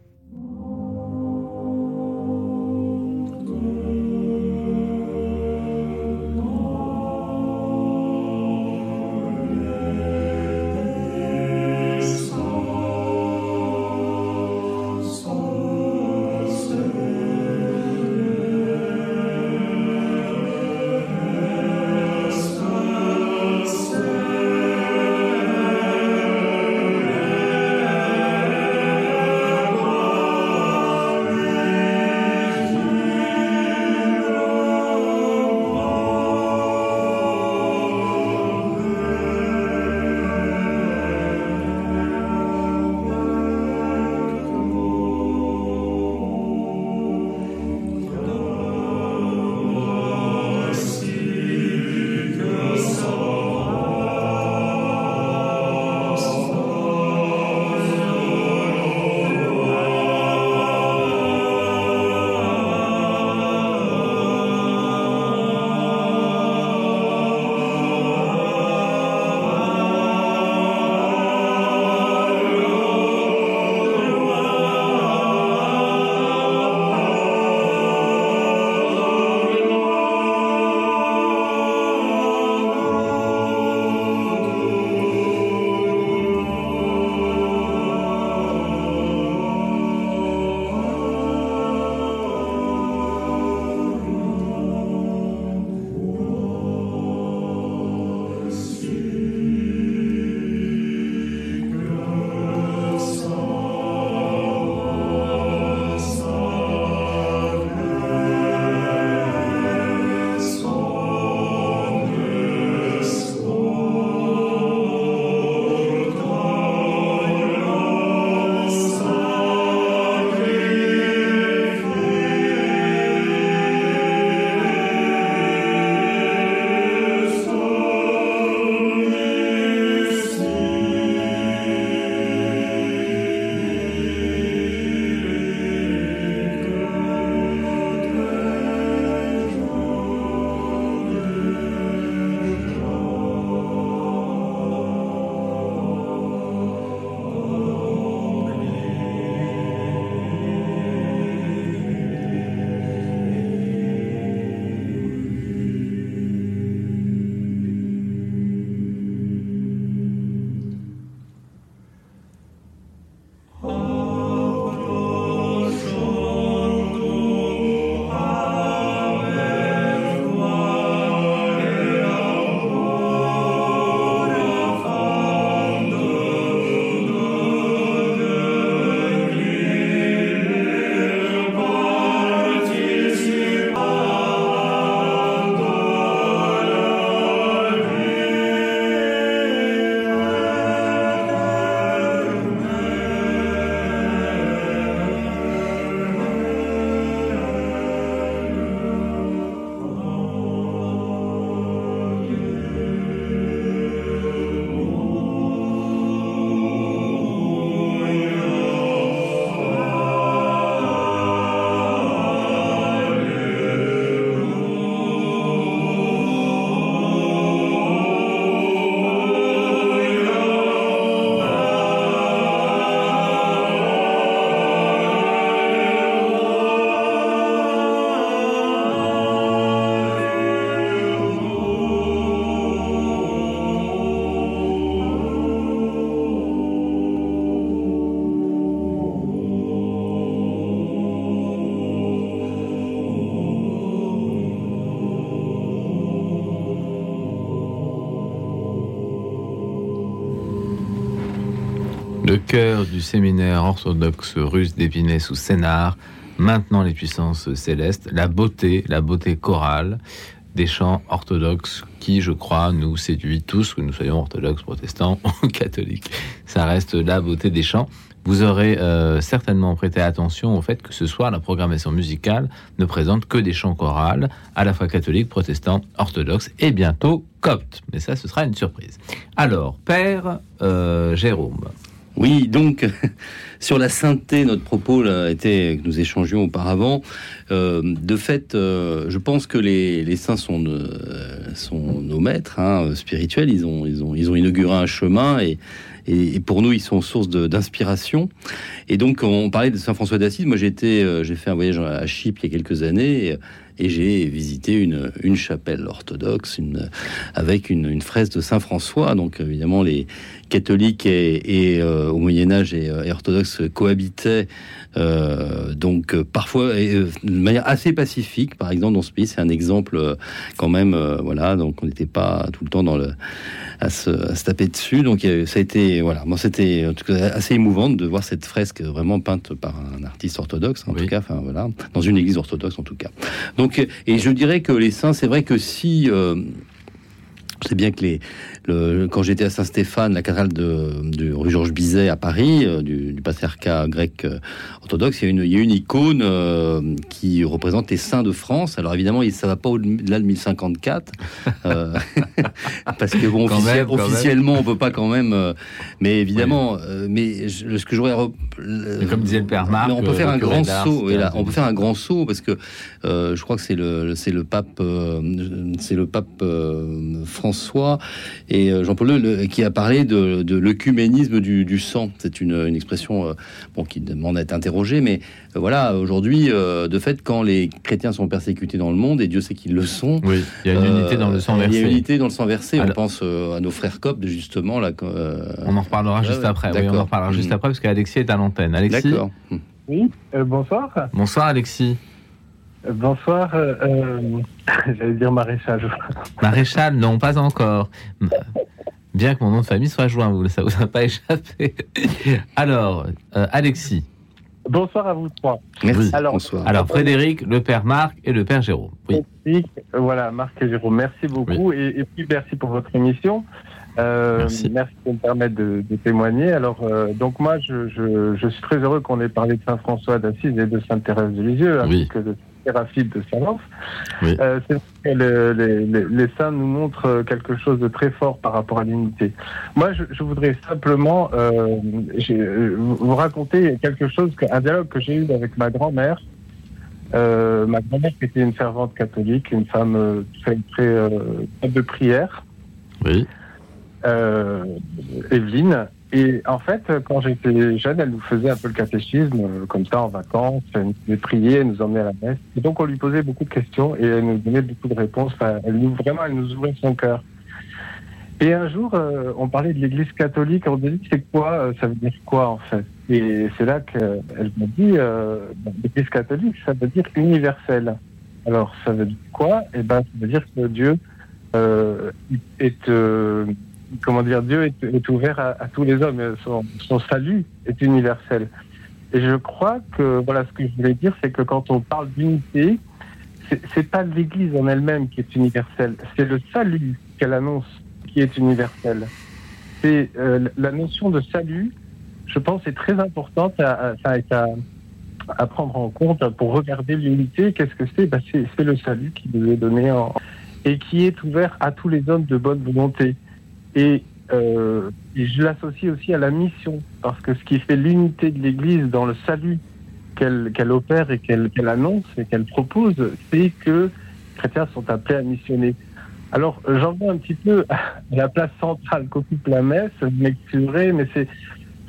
Le cœur du séminaire orthodoxe russe d'Épinay sous Sénart, maintenant les puissances célestes, la beauté, la beauté chorale des chants orthodoxes qui, je crois, nous séduit tous, que nous soyons orthodoxes, protestants ou catholiques. Ça reste la beauté des chants. Vous aurez euh, certainement prêté attention au fait que ce soir, la programmation musicale ne présente que des chants chorales, à la fois catholiques, protestants, orthodoxes et bientôt coptes. Mais ça, ce sera une surprise. Alors, Père euh, Jérôme. Oui, donc sur la sainteté, notre propos là, était que nous échangions auparavant. Euh, de fait, je pense que les, saints sont, sont nos maîtres hein, spirituels. Ils ont, ils ont, ils ont inauguré un chemin et et, pour nous, ils sont source d'inspiration. Et donc, on parlait de Saint François d'Assise. Moi, j'ai euh, fait un voyage à Chypre il y a quelques années. Et, j'ai visité une, une, chapelle orthodoxe une, avec une, une de Saint François. Donc évidemment, les catholiques et, euh, au Moyen Âge et, et orthodoxes cohabitaient euh, donc euh, parfois euh, de manière assez pacifique. Par exemple, dans ce pays, c'est un exemple quand même. voilà, donc on n'était pas tout le temps dans le à se, à se taper dessus. Donc ça a été voilà, moi c'était en tout cas assez émouvant de voir cette fresque vraiment peinte par un artiste orthodoxe en tout cas. Enfin voilà, dans une église orthodoxe en tout cas. Donc et je dirais que les saints, c'est vrai que si c'est bien que les, le, quand j'étais à Saint-Stéphane, la cathédrale de, de, rue Georges Bizet à Paris, euh, du, du, patriarcat grec euh, orthodoxe, il y a une, il y a une icône euh, qui représente les saints de France. Alors évidemment, ça va pas au-delà de 1054, parce que bon, officiellement, on peut pas quand même. mais évidemment, mais ce que j'aurais, comme disait le père Marc, on peut faire un grand saut. Et là, on peut faire un grand saut parce que je crois que c'est le, c'est le pape, c'est le pape François et euh, Jean-Paul II qui a parlé de, de l'œcuménisme du, sang. C'est une, une, expression euh, bon, qui demande à être interrogée, mais euh, voilà, aujourd'hui, de fait, quand les chrétiens sont persécutés dans le monde, et Dieu sait qu'ils le sont, oui, il y a une unité dans le sang versé. Il y a une unité dans le sang versé. On pense à nos frères coptes, justement. Là, on en reparlera juste après. Oui, on en reparlera juste mm. après, parce qu'Alexis est à l'antenne. Alexis D'accord. Oui, bonsoir. Bonsoir, Alexis. Bonsoir, euh, euh, j'allais dire maréchal. Maréchal, non, pas encore. Bien que mon nom de famille soit joint, vous, ça vous a pas échappé. Alors, euh, Alexis. Bonsoir à vous trois. Merci. Alors, bonsoir. Alors, Frédéric, le père Marc et le père Jérôme. Oui. voilà, Marc et Jérôme, merci beaucoup. Et, puis, merci pour votre émission. merci. merci. de me permettre de, témoigner. Alors, donc moi, je, je, suis très heureux qu'on ait parlé de Saint François d'Assise et de Sainte Thérèse de Lisieux, que de rapide de Salence. Euh, les, saints nous montrent quelque chose de très fort par rapport à l'unité. Moi, je, voudrais simplement euh, vous raconter quelque chose, un dialogue que j'ai eu avec ma grand-mère. Euh, ma grand-mère qui était une fervente catholique, une femme très, très de prière. Oui. Evelyne. Et en fait, quand j'étais jeune, elle nous faisait un peu le catéchisme, euh, comme ça, en vacances. Elle nous faisait prier, elle nous emmenait à la messe. Et donc, on lui posait beaucoup de questions et elle nous donnait beaucoup de réponses. elle nous, vraiment, elle nous ouvrait son cœur. Et un jour, euh, on parlait de l'Église catholique. On dit, c'est quoi euh, Ça veut dire quoi, en fait? Et c'est là qu'elle m'a dit, l'Église catholique, ça veut dire universel. Alors, ça veut dire quoi? Eh ben, ça veut dire que Dieu est comment dire, Dieu est, ouvert à, tous les hommes. Son, salut est universel. Et je crois que, voilà, ce que je voulais dire, c'est que quand on parle d'unité, c'est pas l'Église en elle-même qui est universelle, c'est le salut qu'elle annonce qui est universel. C'est euh, la notion de salut, je pense, est très importante à, prendre en compte pour regarder l'unité. Qu'est-ce que c'est? Ben, C'est le salut qui nous est donné et qui est ouvert à tous les hommes de bonne volonté. Euh, et, je l'associe aussi à la mission, parce que ce qui fait l'unité de l'Église dans le salut qu'elle opère et qu'elle annonce et qu'elle propose, c'est que les chrétiens sont appelés à missionner. Alors, j'en vois un petit peu la place centrale qu'occupe la messe, m'excuserai, mais c'est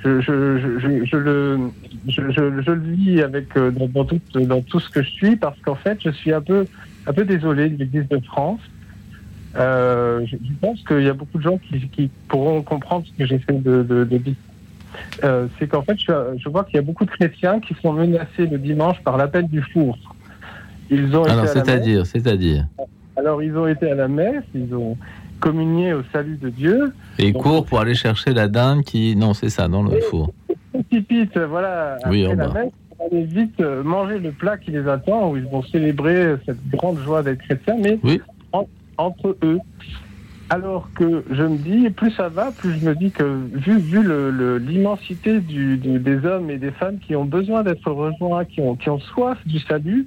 je, je, je, je, le, je, le vis avec euh, dans, tout, dans tout ce que je suis parce qu'en fait je suis un peu un peu désolé de l'Église de France euh, je, pense qu'il y a beaucoup de gens qui, pourront comprendre ce que j'essaie de, de, de dire. Euh, c'est qu'en fait, je, je vois qu'il y a beaucoup de chrétiens qui sont menacés le dimanche par l'appel du four. Ils ont Alors, c'est-à-dire, c'est-à-dire Alors, ils ont été à la messe, ils ont communier au salut de Dieu. Et il court pour aller chercher la dinde qui. Non, c'est ça, dans le four. Précipite, voilà, oui, après la messe, aller vite manger le plat qui les attend, où ils vont célébrer cette grande joie d'être chrétiens, mais entre eux. Alors que je me dis, plus ça va, plus je me dis que vu, vu l'immensité des hommes et des femmes qui ont besoin d'être rejoints, qui ont, qui ont soif du salut,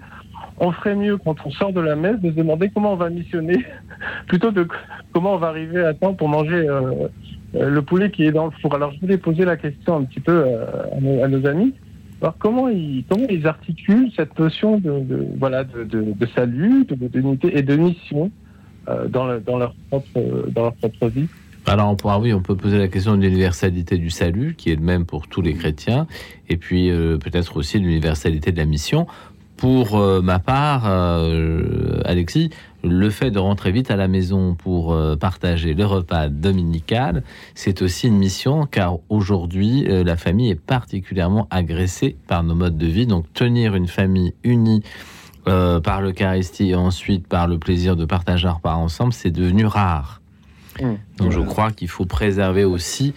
on ferait mieux quand on sort de la messe de se demander comment on va missionner, plutôt que comment on va arriver à temps pour manger euh, euh, le poulet qui est dans le four. Alors je voulais poser la question un petit peu euh, à, nos, amis. Alors comment ils, articulent cette notion de, voilà, de, de, salut, d'unité et de mission? Euh, dans, leur propre, dans leur propre vie. Alors, on pourra, oui, on peut poser la question de l'universalité du salut, qui est le même pour tous les chrétiens, et puis euh, peut-être aussi l'universalité de la mission. Pour euh, ma part, Alexis, le fait de rentrer vite à la maison pour partager le repas dominical, c'est aussi une mission, car aujourd'hui, la famille est particulièrement agressée par nos modes de vie. Donc, tenir une famille unie euh, par l'Eucharistie et ensuite par le plaisir de partager un repas ensemble, c'est devenu rare. Mmh. Donc je crois qu'il faut préserver aussi.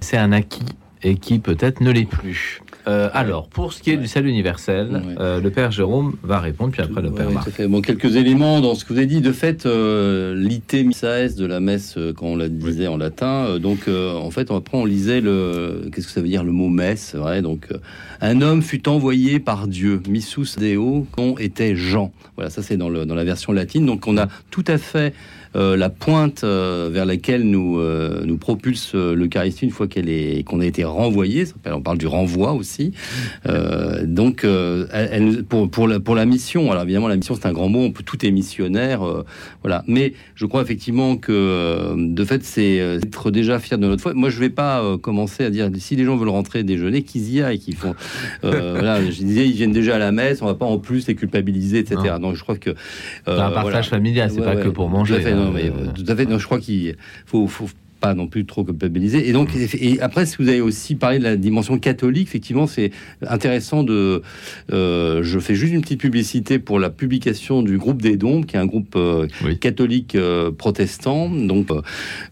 C'est un acquis et qui peut-être ne l'est plus. Euh, alors, pour ce qui est du salut universel, euh, le Père Jérôme va répondre, puis après le Père Marc. Bon, quelques éléments dans ce que vous avez dit. De fait, euh, l'ité missaes de la messe, quand on la disait en latin, donc en fait, après on lisait le. Qu'est-ce que ça veut dire le mot messe vrai Donc, un homme fut envoyé par Dieu, missus deo, qu'on était Jean. Voilà, ça c'est dans, dans la version latine. Donc, on a tout à fait euh, la pointe euh, vers laquelle nous, euh, nous propulse l'Eucharistie une fois qu'elle est qu'on a été renvoyé. On parle du renvoi aussi. donc, elle, pour, pour, la, pour la mission, alors évidemment, la mission, c'est un grand mot, on peut, tout est missionnaire. voilà. Mais je crois effectivement que, de fait, c'est être déjà fier de notre foi. Moi, je vais pas commencer à dire si les gens veulent rentrer déjeuner, qu'ils y aillent, qu'ils font. voilà, je disais, ils viennent déjà à la messe, on va pas en plus les culpabiliser, etc. Donc, je crois que. un partage familial, c'est pas que pour manger. Euh, tout à fait. Non, je crois qu'il faut, faut pas non plus trop culpabiliser. Et donc, et après, si vous avez aussi parlé de la dimension catholique, effectivement, c'est intéressant de. Euh, je fais juste une petite publicité pour la publication du groupe des Dons, qui est un groupe euh, catholique protestant, donc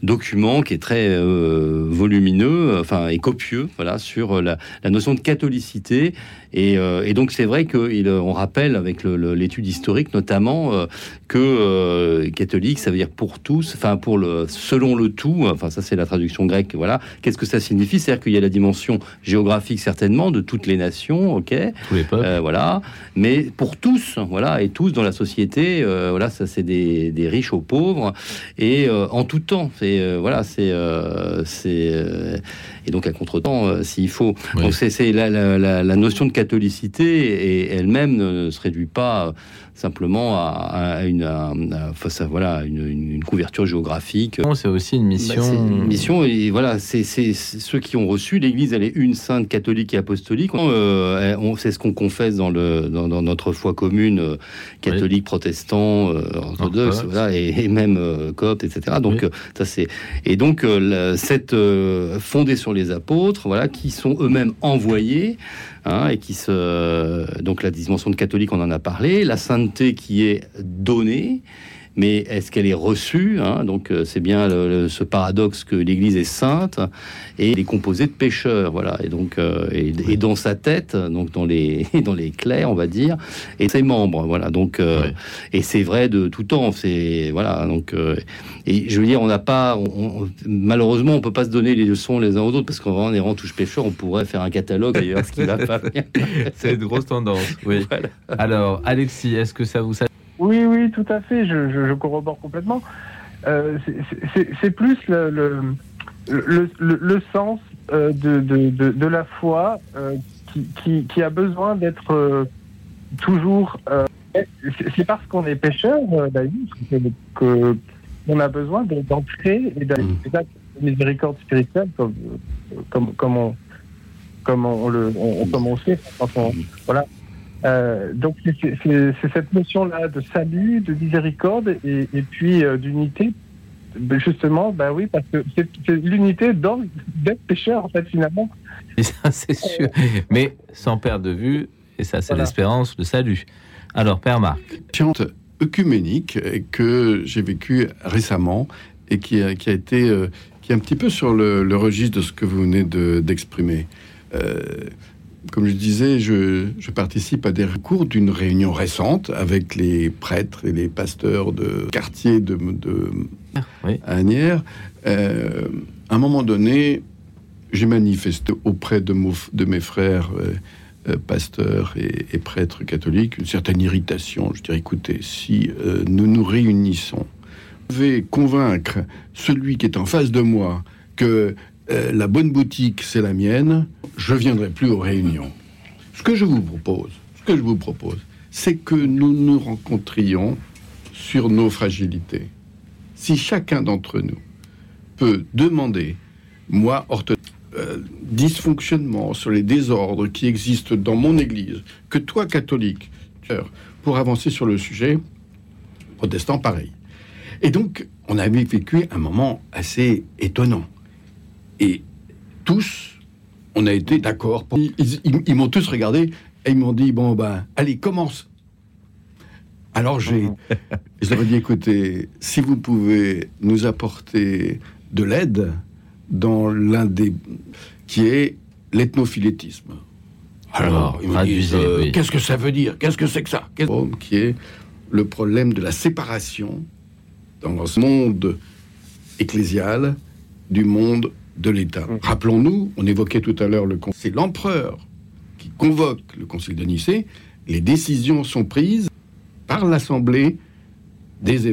document qui est très volumineux, enfin et copieux, voilà, sur la, la notion de catholicité euh, et, donc c'est vrai qu'on rappelle avec l'étude historique notamment euh, que euh, catholique, ça veut dire pour tous, enfin pour le selon le tout. Enfin ça c'est la traduction grecque. Voilà. Qu'est-ce que ça signifie? C'est-à-dire qu'il y a la dimension géographique certainement de toutes les nations, ok, tous les peuples, voilà. Mais pour tous, voilà, et tous dans la société, voilà, ça c'est des, des, riches aux pauvres et en tout temps. C'est voilà, c'est c'est et donc à contre-temps s'il faut. Donc c'est la, la, la, la, notion de catholicité et elle-même ne se réduit pas simplement à, une, face à, voilà, une, couverture géographique. C'est aussi une mission. Bah, une mission et voilà, c'est ceux qui ont reçu l'Église. Elle est une sainte catholique et apostolique. Euh, c'est ce qu'on confesse dans, le, dans, notre foi commune, euh, catholique, protestant, euh, orthodoxe, voilà, et, même copte, etc. Donc ça c'est et donc cette fondée sur les apôtres, voilà, qui sont eux-mêmes envoyés. Hein, et qui se donc la dimension de catholique, on en a parlé, la sainteté qui est donnée mais est-ce qu'elle est reçue hein? Donc euh, c'est bien ce paradoxe que l'Église est sainte et elle est composée de pécheurs, voilà. Et donc euh, et, dans sa tête, donc dans les dans les clercs, on va dire, et ses membres, voilà. Donc euh, et c'est vrai de tout temps. C'est voilà. Donc et je veux dire, on n'a pas, malheureusement, on peut pas se donner les leçons les uns aux autres parce qu'en est rend touche pécheur, on pourrait faire un catalogue d'ailleurs, ce qui va pas c'est une grosse tendance. Oui. Alors Alexis, est-ce que ça vous oui, oui, tout à fait. Je, je, corrobore complètement. Euh, c'est plus le, le, le, le sens euh, de, de, de, de, la foi euh, qui, qui, qui, a besoin d'être toujours. C'est parce qu'on est pécheur, David, que on a besoin d'entrer et d'aller mmh. miséricorde spirituelle comme, comme, comme on comme on, le on, comme on sait quand on, voilà euh, donc c'est cette notion-là de salut, de miséricorde et, puis euh, d'unité. Ben, justement, ben oui, parce que c'est l'unité d'être pécheur en fait finalement. c'est sûr, mais sans perdre de vue, et ça c'est l'espérance, le salut. Alors, Père Marc. Chante œcuménique que j'ai vécu récemment et qui a, qui a été qui est un petit peu sur le, registre de ce que vous venez d'exprimer. Comme je disais, je, participe à des recours d'une réunion récente avec les prêtres et les pasteurs de quartier de, de oui. à un moment donné, j'ai manifesté auprès de, de mes frères euh, euh, pasteurs et, prêtres catholiques une certaine irritation. Je dirais, écoutez, si euh, nous nous réunissons, je vais convaincre celui qui est en face de moi que la bonne boutique, c'est la mienne, je viendrai plus aux réunions. Ce que je vous propose, ce que je vous propose, c'est que nous nous rencontrions sur nos fragilités. Si chacun d'entre nous peut demander, moi, orthodoxe, euh, dysfonctionnement, sur les désordres qui existent dans mon Église, que toi, catholique, pour avancer sur le sujet, protestant, pareil. Et donc, on avait vécu un moment assez étonnant. Et tous, on a été d'accord. Ils, m'ont tous regardé et ils m'ont dit bon ben, allez, commence. Alors j'ai, je leur ai dit écoutez, si vous pouvez nous apporter de l'aide dans l'un des qui est l'ethnophilétisme. Alors, euh, qu'est-ce que ça veut dire? Qu'est-ce que c'est que ça? Qui est le problème de la séparation dans ce monde ecclésial du monde de l'État. Mmh. Rappelons-nous, on évoquait tout à l'heure le c'est l'empereur qui convoque le Concile de Nicée. Les décisions sont prises par l'Assemblée des